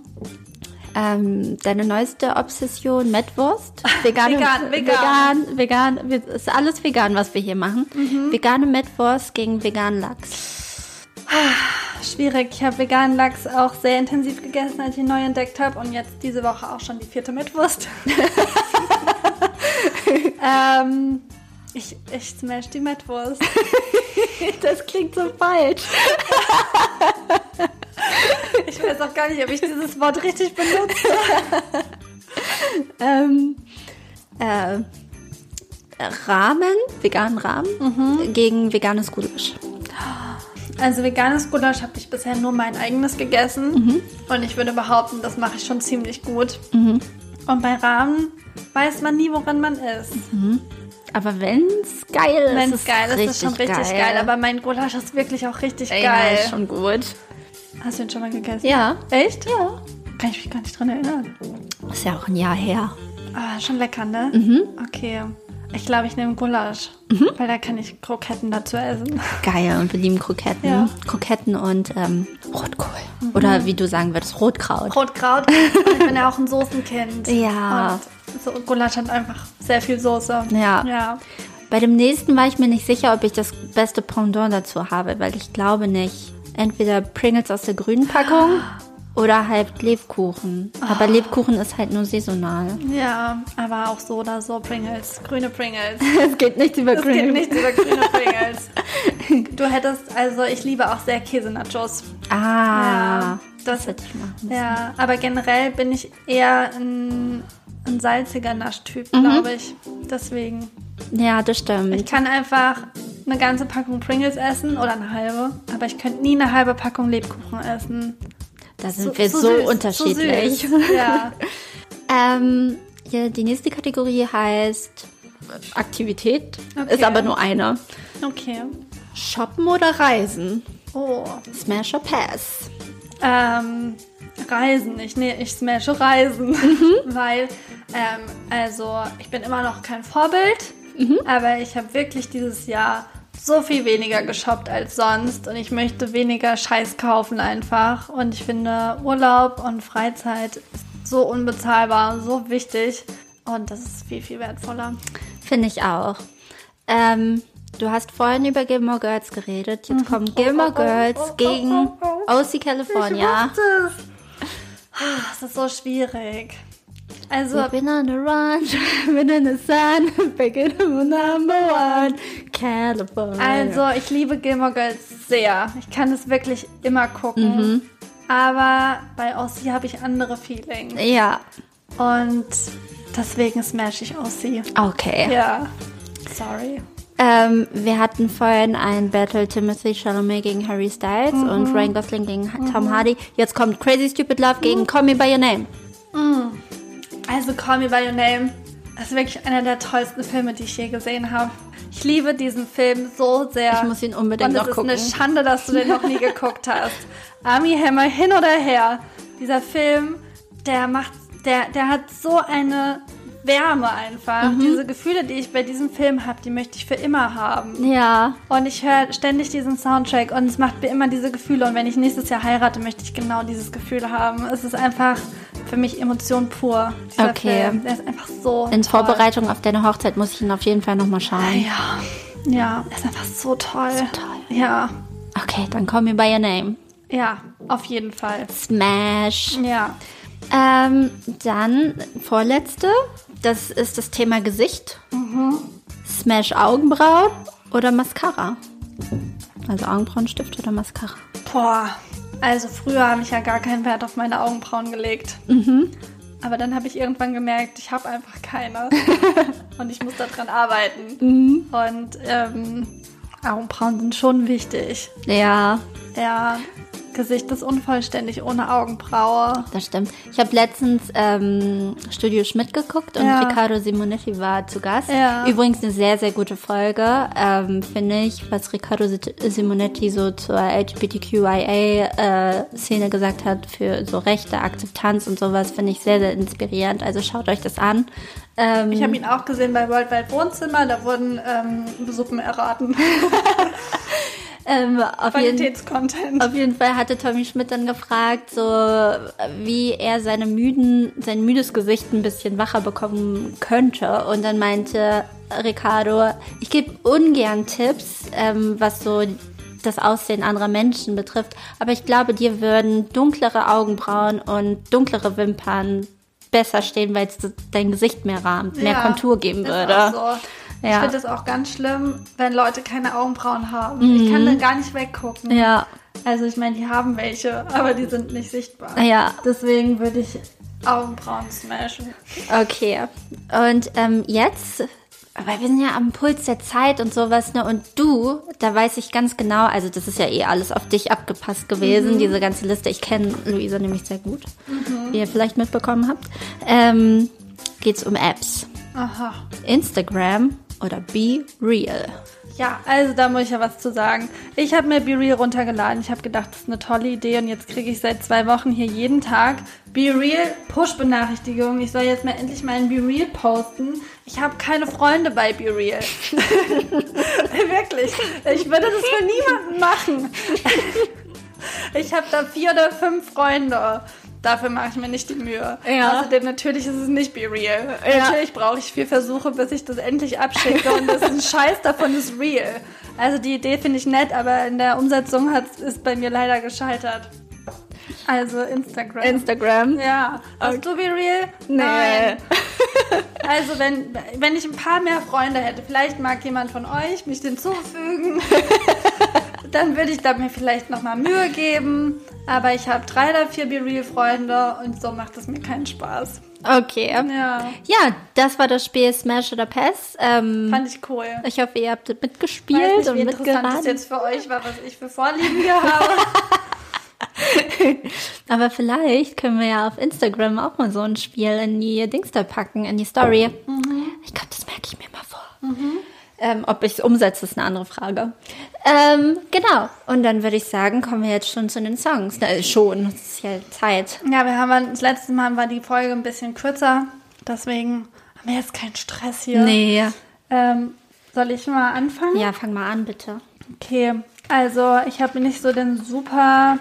Ähm, deine neueste Obsession, Mettwurst. Vegane, vegan, vegan. Vegan, vegan, ist alles vegan, was wir hier machen. Mhm. Vegane Mettwurst gegen veganen Lachs. schwierig. Ich habe veganen Lachs auch sehr intensiv gegessen, als ich ihn neu entdeckt habe. Und jetzt diese Woche auch schon die vierte Mitwurst. ähm, ich, ich smash die Mettwurst. das klingt so falsch. ich weiß auch gar nicht, ob ich dieses Wort richtig benutze. ähm, äh, Rahmen, veganen Rahmen mhm. gegen veganes Gulasch. Also veganes Gulasch habe ich bisher nur mein eigenes gegessen mhm. und ich würde behaupten, das mache ich schon ziemlich gut. Mhm. Und bei Rahmen weiß man nie, woran man ist. Mhm. Aber wenn's geil ist, wenn's ist geil ist, ist es schon richtig geil. geil. Aber mein Gulasch ist wirklich auch richtig Ey, geil. Ja, schon gut. Hast du ihn schon mal gegessen? Ja. Echt? Ja. Kann ich mich gar nicht dran erinnern. Ist ja auch ein Jahr her. Ah, schon lecker, ne? Mhm. Okay. Ich glaube, ich nehme Gulasch, mhm. weil da kann ich Kroketten dazu essen. Geil, und wir lieben Kroketten. Ja. Kroketten und ähm, Rotkohl. Mhm. Oder wie du sagen würdest, Rotkraut. Rotkraut. ich bin ja auch ein Soßenkind. Ja. Und so, Gulasch hat einfach sehr viel Soße. Ja. ja. Bei dem nächsten war ich mir nicht sicher, ob ich das beste Pendant dazu habe, weil ich glaube nicht. Entweder Pringles aus der grünen Packung oder halt Lebkuchen. Oh. Aber Lebkuchen ist halt nur saisonal. Ja, aber auch so oder so Pringles. Grüne Pringles. es geht nicht über geht nicht über grüne Pringles. du hättest, also ich liebe auch sehr Käsenachos. Ah. Ja, das, das hätte ich machen müssen. Ja, aber generell bin ich eher ein, ein salziger Naschtyp, mhm. glaube ich. Deswegen. Ja, das stimmt. Ich kann einfach eine ganze Packung Pringles essen oder eine halbe, aber ich könnte nie eine halbe Packung Lebkuchen essen. Da sind so, wir so, so süß, unterschiedlich. So ja. ähm, ja, die nächste Kategorie heißt Aktivität, okay. ist aber nur eine. Okay. Shoppen oder Reisen? Oh. Smash or Pass? Ähm, Reisen. Ich, nee, ich smashe Reisen. Mhm. Weil, ähm, also, ich bin immer noch kein Vorbild, mhm. aber ich habe wirklich dieses Jahr so viel weniger geshoppt als sonst und ich möchte weniger Scheiß kaufen einfach. Und ich finde Urlaub und Freizeit ist so unbezahlbar, so wichtig und das ist viel, viel wertvoller. Finde ich auch. Ähm, du hast vorhin über Gilmore Girls geredet. Jetzt mhm. kommen Gilmore Girls oh, oh, oh, gegen OC California. Ich wusste es. Ah, das ist so schwierig. Also, We've been on the run, been in the sun, picking number one, California. Also, ich liebe Gilmore Girls sehr. Ich kann es wirklich immer gucken. Mhm. Aber bei Aussie habe ich andere Feelings. Ja. Und deswegen smash ich Aussie. Okay. Ja. Sorry. Ähm, wir hatten vorhin ein Battle Timothy Chalamet gegen Harry Styles mhm. und Ryan Gosling gegen mhm. Tom Hardy. Jetzt kommt Crazy Stupid Love gegen mhm. Call Me By Your Name. Mhm. Also Call Me By Your Name das ist wirklich einer der tollsten Filme, die ich je gesehen habe. Ich liebe diesen Film so sehr. Ich muss ihn unbedingt noch gucken. Und es ist eine Schande, dass du den noch nie geguckt hast. Army Hammer hin oder her. Dieser Film, der macht, der, der hat so eine Wärme einfach. Mhm. Diese Gefühle, die ich bei diesem Film habe, die möchte ich für immer haben. Ja. Und ich höre ständig diesen Soundtrack und es macht mir immer diese Gefühle. Und wenn ich nächstes Jahr heirate, möchte ich genau dieses Gefühl haben. Es ist einfach für mich Emotion pur. Okay. Film. Der ist einfach so. In toll. Vorbereitung auf deine Hochzeit muss ich ihn auf jeden Fall nochmal schauen. Ja. Ja, er ist einfach so toll. So toll. Ja. Okay, dann call me by your name. Ja, auf jeden Fall. Smash. Ja. Ähm, dann vorletzte. Das ist das Thema Gesicht. Mhm. Smash Augenbrauen oder Mascara? Also Augenbrauenstift oder Mascara? Boah, also früher habe ich ja gar keinen Wert auf meine Augenbrauen gelegt. Mhm. Aber dann habe ich irgendwann gemerkt, ich habe einfach keine. und ich muss daran arbeiten. Mhm. Und ähm, Augenbrauen sind schon wichtig. Ja. Ja, Gesicht ist unvollständig ohne Augenbraue. Das stimmt. Ich habe letztens ähm, Studio Schmidt geguckt und ja. Riccardo Simonetti war zu Gast. Ja. Übrigens eine sehr, sehr gute Folge, ähm, finde ich, was Riccardo Simonetti so zur LGBTQIA-Szene äh, gesagt hat, für so Rechte, Akzeptanz und sowas, finde ich sehr, sehr inspirierend. Also schaut euch das an. Ähm, ich habe ihn auch gesehen bei World Wide Wohnzimmer, da wurden ähm, Suppen erraten. Ähm, auf Qualitätscontent. Jeden, auf jeden Fall hatte Tommy Schmidt dann gefragt, so wie er seine müden, sein müdes Gesicht ein bisschen wacher bekommen könnte. Und dann meinte Ricardo, ich gebe ungern Tipps, ähm, was so das Aussehen anderer Menschen betrifft. Aber ich glaube, dir würden dunklere Augenbrauen und dunklere Wimpern besser stehen, weil es dein Gesicht mehr rahmt, mehr Ja, Kontur geben ist würde. Auch so. Ich Ja. finde es auch ganz schlimm, wenn Leute keine Augenbrauen haben. Ich kann da gar nicht weggucken. Mhm. Ja, Also ich meine, die haben welche, aber die sind nicht sichtbar. ja, Deswegen würde ich Augenbrauen smashen. okay. Und ähm, jetzt, weil wir sind ja am Puls der Zeit und sowas, ne? Und du, da weiß ich ganz genau, also das ist ja eh alles auf dich abgepasst gewesen, diese ganze Liste. Ich kenne Luisa nämlich sehr gut, wie ihr vielleicht mitbekommen habt. Ähm, geht's um Apps. Aha. Instagram oder Be Real. Ja, also da muss ich ja was zu sagen. Ich habe mir Be Real runtergeladen. Ich habe gedacht, das ist eine tolle Idee und jetzt kriege ich seit zwei Wochen hier jeden Tag Be Real Push-Benachrichtigungen. Ich soll jetzt mal endlich meinen Be Real posten. Ich habe keine Freunde bei Be Real. Wirklich. Ich würde das für niemanden machen. Ich habe da vier oder fünf Freunde. Dafür mache ich mir nicht die Mühe. Ja. Außerdem natürlich ist es nicht Be Real. Natürlich brauche ich vier Versuche, bis ich das endlich abschicke und das ist ein Scheiß davon ist real. Also die Idee finde ich nett, aber in der Umsetzung hat ist bei mir leider gescheitert. Also Instagram. Instagram. ja. Hast du Be Real? Nee. Also wenn, wenn ich ein paar mehr Freunde hätte, vielleicht mag jemand von euch mich hinzufügen, dann würde ich da mir vielleicht nochmal Mühe geben. Aber ich habe drei oder vier Be Real Freunde und so macht es mir keinen Spaß. Okay. Ja, Ja, das war das Spiel Smash oder Pass. Ähm, fand ich cool. ich hoffe, ihr habt mitgespielt weiß nicht, und wie interessant das mitgeraten. jetzt für euch war, was ich für Vorlieben hier habe. Aber vielleicht können wir ja auf Instagram auch mal so ein Spiel in die Dings da packen, in die Story. Ich glaube, das merke ich mir mal vor. Ähm, ob ich es umsetze, ist eine andere Frage. Ähm, genau. Und dann würde ich sagen, kommen wir jetzt schon zu den Songs. Na, schon, es ist ja Zeit. Ja, wir haben das letzte Mal war die Folge ein bisschen kürzer, deswegen haben wir jetzt keinen Stress hier. Nee. Ähm, soll ich mal anfangen? Ja, fang mal an, bitte. Okay, also ich habe nicht so den super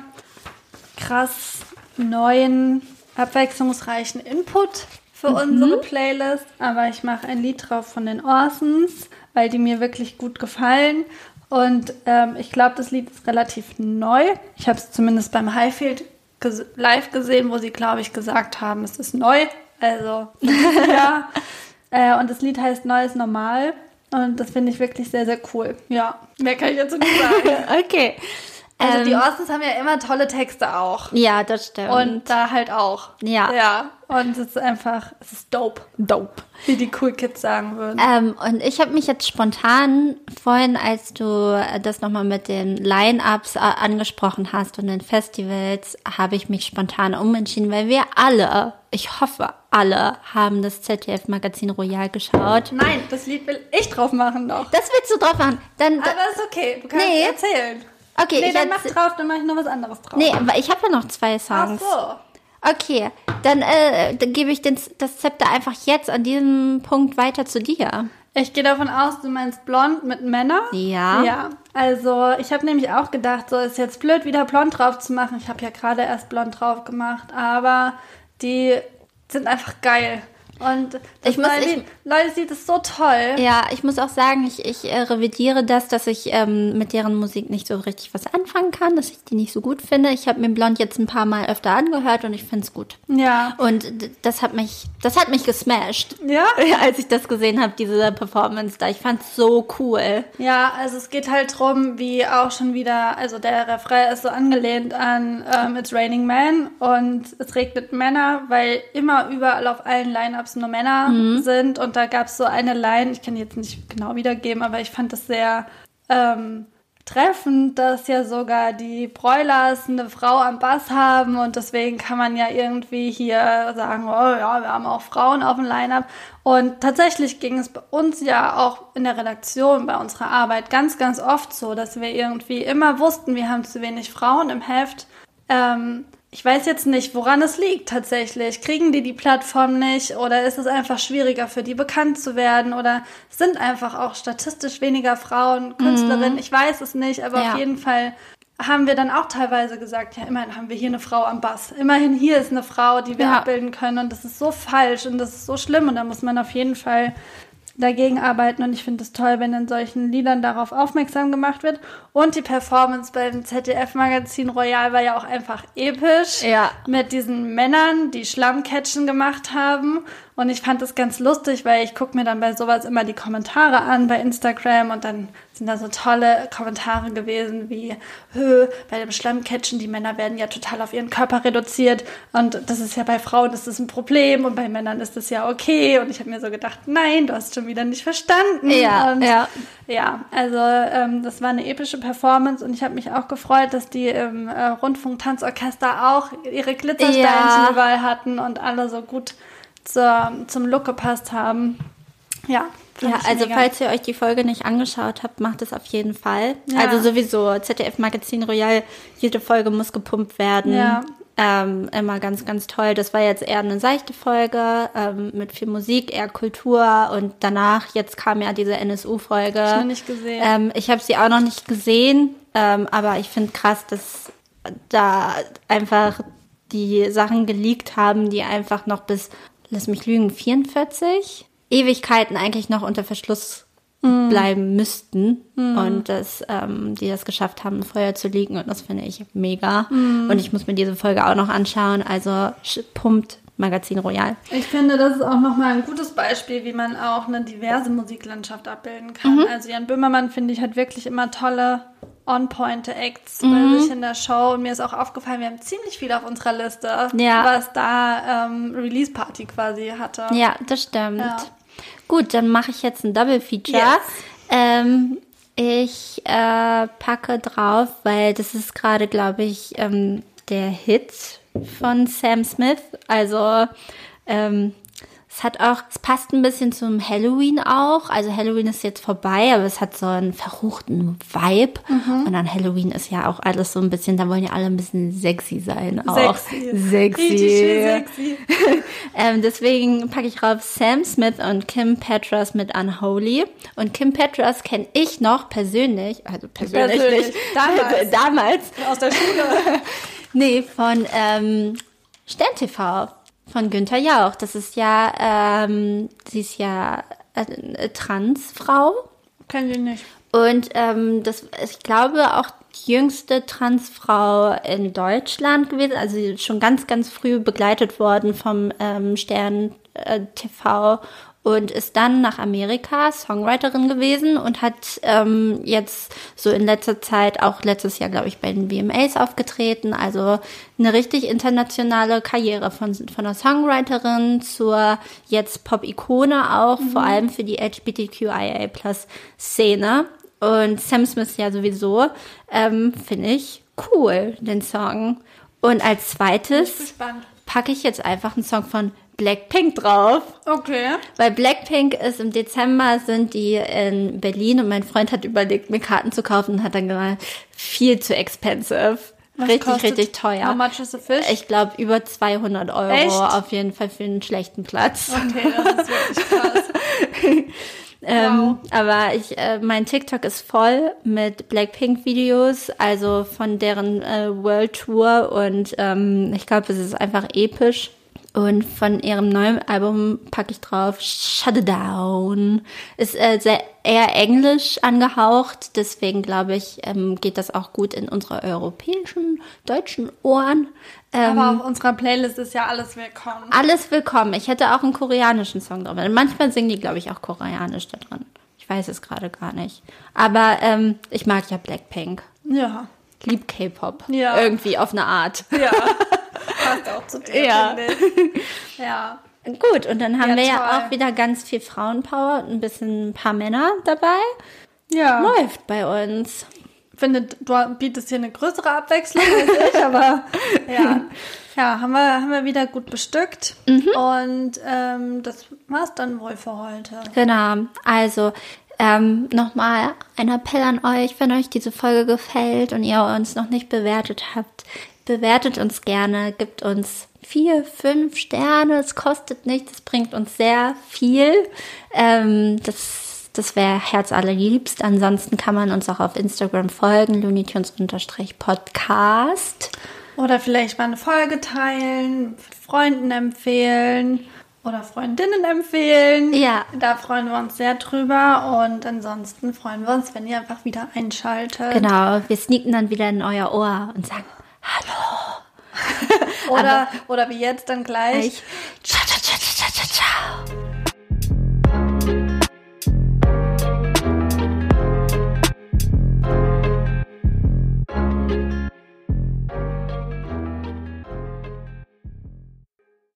krass neuen, abwechslungsreichen Input für unsere Playlist, aber ich mache ein Lied drauf von den Orsons, weil die mir wirklich gut gefallen. Und ähm, ich glaube, das Lied ist relativ neu. Ich habe es zumindest beim Highfield ges live gesehen, wo sie, glaube ich, gesagt haben, es ist neu. Also, ja. Äh, und das Lied heißt Neues Normal. Und das finde ich wirklich sehr, sehr cool. Ja, mehr kann ich jetzt nicht sagen. Okay. Also Ähm, die Orsons haben ja immer tolle Texte auch. Ja, das stimmt. Und da halt auch. Ja. Ja. Und es ist einfach, es ist dope. dope. Wie die Cool Kids sagen würden. Ähm, und ich habe mich jetzt spontan vorhin, als du das nochmal mit den Line-Ups äh, angesprochen hast und den Festivals, habe ich mich spontan umentschieden, weil wir alle, ich hoffe alle, haben das ZDF-Magazin Royal geschaut. Nein, das Lied will ich drauf machen noch. Das willst du drauf machen? Dann, Aber ist okay, du kannst Nee. erzählen. Okay, Nee, ich dann mach drauf, dann mach ich noch was anderes drauf. Nee, aber ich habe ja noch zwei Ach Songs. so. Okay, dann, äh, dann gebe ich den, das Zepter einfach jetzt an diesem Punkt weiter zu dir. Ich gehe davon aus, du meinst blond mit Männer. Ja. Ja. Also ich habe nämlich auch gedacht, so ist jetzt blöd, wieder blond drauf zu machen. Ich habe ja gerade erst blond drauf gemacht, aber die sind einfach geil. Und das Ich muss- ich- Leute, Lied ist so toll. Ja, ich muss auch sagen, ich, ich äh, revidiere das, dass ich ähm, mit deren Musik nicht so richtig was anfangen kann, dass ich die nicht so gut finde. Ich habe mir Blond jetzt ein paar Mal öfter angehört und ich finde es gut. Ja. Und das hat mich, das hat mich gesmashed. Ja? Als ich das gesehen habe, diese Performance da. Ich fand's so cool. Ja, also es geht halt drum, wie auch schon wieder, also der Refrain ist so angelehnt an ähm, It's Raining Men und es regnet Männer, weil immer überall auf allen Lineups nur Männer sind und da gab es so eine Line, ich kann die jetzt nicht genau wiedergeben, aber ich fand das sehr ähm, treffend, dass ja sogar die Broilers eine Frau am Bass haben und deswegen kann man ja irgendwie hier sagen, oh ja, wir haben auch Frauen auf dem Line-Up. Und tatsächlich ging es bei uns ja auch in der Redaktion, bei unserer Arbeit ganz, ganz oft so, dass wir irgendwie immer wussten, wir haben zu wenig Frauen im Heft. Ähm, ich weiß jetzt nicht, woran es liegt tatsächlich. Kriegen die die Plattform nicht oder ist es einfach schwieriger für die bekannt zu werden oder sind einfach auch statistisch weniger Frauen Künstlerinnen? Ich weiß es nicht, aber Ja. auf jeden Fall haben wir dann auch teilweise gesagt, ja, immerhin haben wir hier eine Frau am Bass. Immerhin hier ist eine Frau, die wir Ja. abbilden können und das ist so falsch und das ist so schlimm und da muss man auf jeden Fall dagegen arbeiten und ich finde es toll, wenn in solchen Liedern darauf aufmerksam gemacht wird. Und die Performance beim ZDF-Magazin Royal war ja auch einfach episch. Ja. Mit diesen Männern, die Schlammcatchen gemacht haben. Und ich fand das ganz lustig, weil ich gucke mir dann bei sowas immer die Kommentare an bei Instagram und dann sind da so tolle Kommentare gewesen wie, Hö, bei dem Schlammcatchen, die Männer werden ja total auf ihren Körper reduziert und das ist ja bei Frauen ist das ein Problem und bei Männern ist das ja okay. Und ich habe mir so gedacht, nein, du hast schon wieder nicht verstanden. Ja, und ja. Ja, also ähm, das war eine epische Performance und ich habe mich auch gefreut, dass die im äh, Rundfunk-Tanzorchester auch ihre Glitzersteinchen Ja. überall hatten und alle so gut zur, zum Look gepasst haben. Ja, Ja, also mega. falls ihr euch die Folge nicht angeschaut habt, macht es auf jeden Fall. Ja. Also sowieso, ZDF Magazin Royal, jede Folge muss gepumpt werden. Ja. Ähm, immer ganz, ganz toll. Das war jetzt eher eine seichte Folge ähm, mit viel Musik, eher Kultur und danach, jetzt kam ja diese NSU-Folge. Ich noch nicht gesehen. Ähm, ich habe sie auch noch nicht gesehen, ähm, aber ich finde krass, dass da einfach die Sachen geleakt haben, die einfach noch bis, lass mich lügen, 44 Ewigkeiten eigentlich noch unter Verschluss bleiben müssten und dass ähm, die das geschafft haben, Feuer zu liegen und das finde ich mega. Und ich muss mir diese Folge auch noch anschauen. Also pumpt Magazin Royal. Ich finde, das ist auch nochmal ein gutes Beispiel, wie man auch eine diverse Musiklandschaft abbilden kann. Mhm. Also Jan Böhmermann, finde ich, hat wirklich immer tolle On-Point-Acts Mhm. bei sich in der Show. Und mir ist auch aufgefallen, wir haben ziemlich viel auf unserer Liste, Ja. was da ähm, Release-Party quasi hatte. Ja, das stimmt. Ja. Gut, dann mache ich jetzt ein Double Feature. Yes. Ähm, ich äh, packe drauf, weil das ist gerade, glaube ich, ähm, der Hit von Sam Smith. Also ähm, es hat auch, es passt ein bisschen zum Halloween auch. Also Halloween ist jetzt vorbei, aber es hat so einen verruchten Vibe. Mhm. Und an Halloween ist ja auch alles so ein bisschen, da wollen ja alle ein bisschen sexy sein. Auch. Sexy. Sexy. Sexy. Ähm, deswegen packe ich drauf Sam Smith und Kim Petras mit Unholy. Und Kim Petras kenne ich noch persönlich, also persönlich, Persönlich. nicht, Damals. damals, Aus der Schule. nee, von ähm, Stern TV, von Günther Jauch. Das ist ja, ähm, sie ist ja äh, eine Transfrau. Kenn ich nicht. Und ähm, das, ich glaube, auch die jüngste Transfrau in Deutschland gewesen, also sie schon ganz, ganz früh begleitet worden vom ähm, Stern äh, TV und ist dann nach Amerika Songwriterin gewesen und hat ähm, jetzt so in letzter Zeit auch letztes Jahr, glaube ich, bei den VMAs aufgetreten. Also eine richtig internationale Karriere von, von der Songwriterin zur jetzt Pop-Ikone auch, vor allem für die LGBTQIA-Plus-Szene. Und Sam Smith ja sowieso, ähm, finde ich cool, den Song. Und als zweites packe ich jetzt einfach einen Song von Blackpink drauf. Okay. Weil Blackpink ist im Dezember, sind die in Berlin und mein Freund hat überlegt, mir Karten zu kaufen und hat dann gesagt, viel zu expensive. Was richtig, richtig teuer. How much is a fish? Ich glaube, über 200 Euro Echt? auf jeden Fall für einen schlechten Platz. Okay, das ist wirklich krass. Ähm, aber ich, äh, mein TikTok ist voll mit Blackpink-Videos, also von deren äh, World Tour und ähm, ich glaube, es ist einfach episch. Und von ihrem neuen Album packe ich drauf Shut It Down. Ist äh, sehr, eher englisch angehaucht, deswegen glaube ich, ähm, geht das auch gut in unsere europäischen, deutschen Ohren. Ähm, Aber auf unserer Playlist ist ja alles willkommen. alles willkommen. Ich hätte auch einen koreanischen Song drauf. Manchmal singen die, glaube ich, auch koreanisch da drin. Ich weiß es gerade gar nicht. Aber ähm, ich mag ja Blackpink. Ja. Lieb K-Pop. Ja. Irgendwie auf eine Art. Ja. Passt auch zu dir, Ja. ich. Ja. Gut, und dann haben Ja, wir ja toll. auch wieder ganz viel Frauenpower und ein bisschen ein paar Männer dabei. Ja. Läuft bei uns. finde, du bietest hier eine größere Abwechslung als ich, aber ja. Ja, haben wir, haben wir wieder gut bestückt. Und ähm, das war's dann wohl für heute. Genau. Also ähm, nochmal ein Appell an euch, wenn euch diese Folge gefällt und ihr uns noch nicht bewertet habt, bewertet uns gerne, gibt uns vier, fünf Sterne. Es kostet nichts, es bringt uns sehr viel. Ähm, das das wäre herzallerliebst. Ansonsten kann man uns auch auf Instagram folgen, looneytunes-podcast. Oder vielleicht mal eine Folge teilen, Freunden empfehlen oder Freundinnen empfehlen. Ja. Da freuen wir uns sehr drüber. Und ansonsten freuen wir uns, wenn ihr einfach wieder einschaltet. Genau, wir sneaken dann wieder in euer Ohr und sagen Hallo. oder, oder wie jetzt dann gleich. Ich. Ciao, ciao, ciao, ciao, ciao.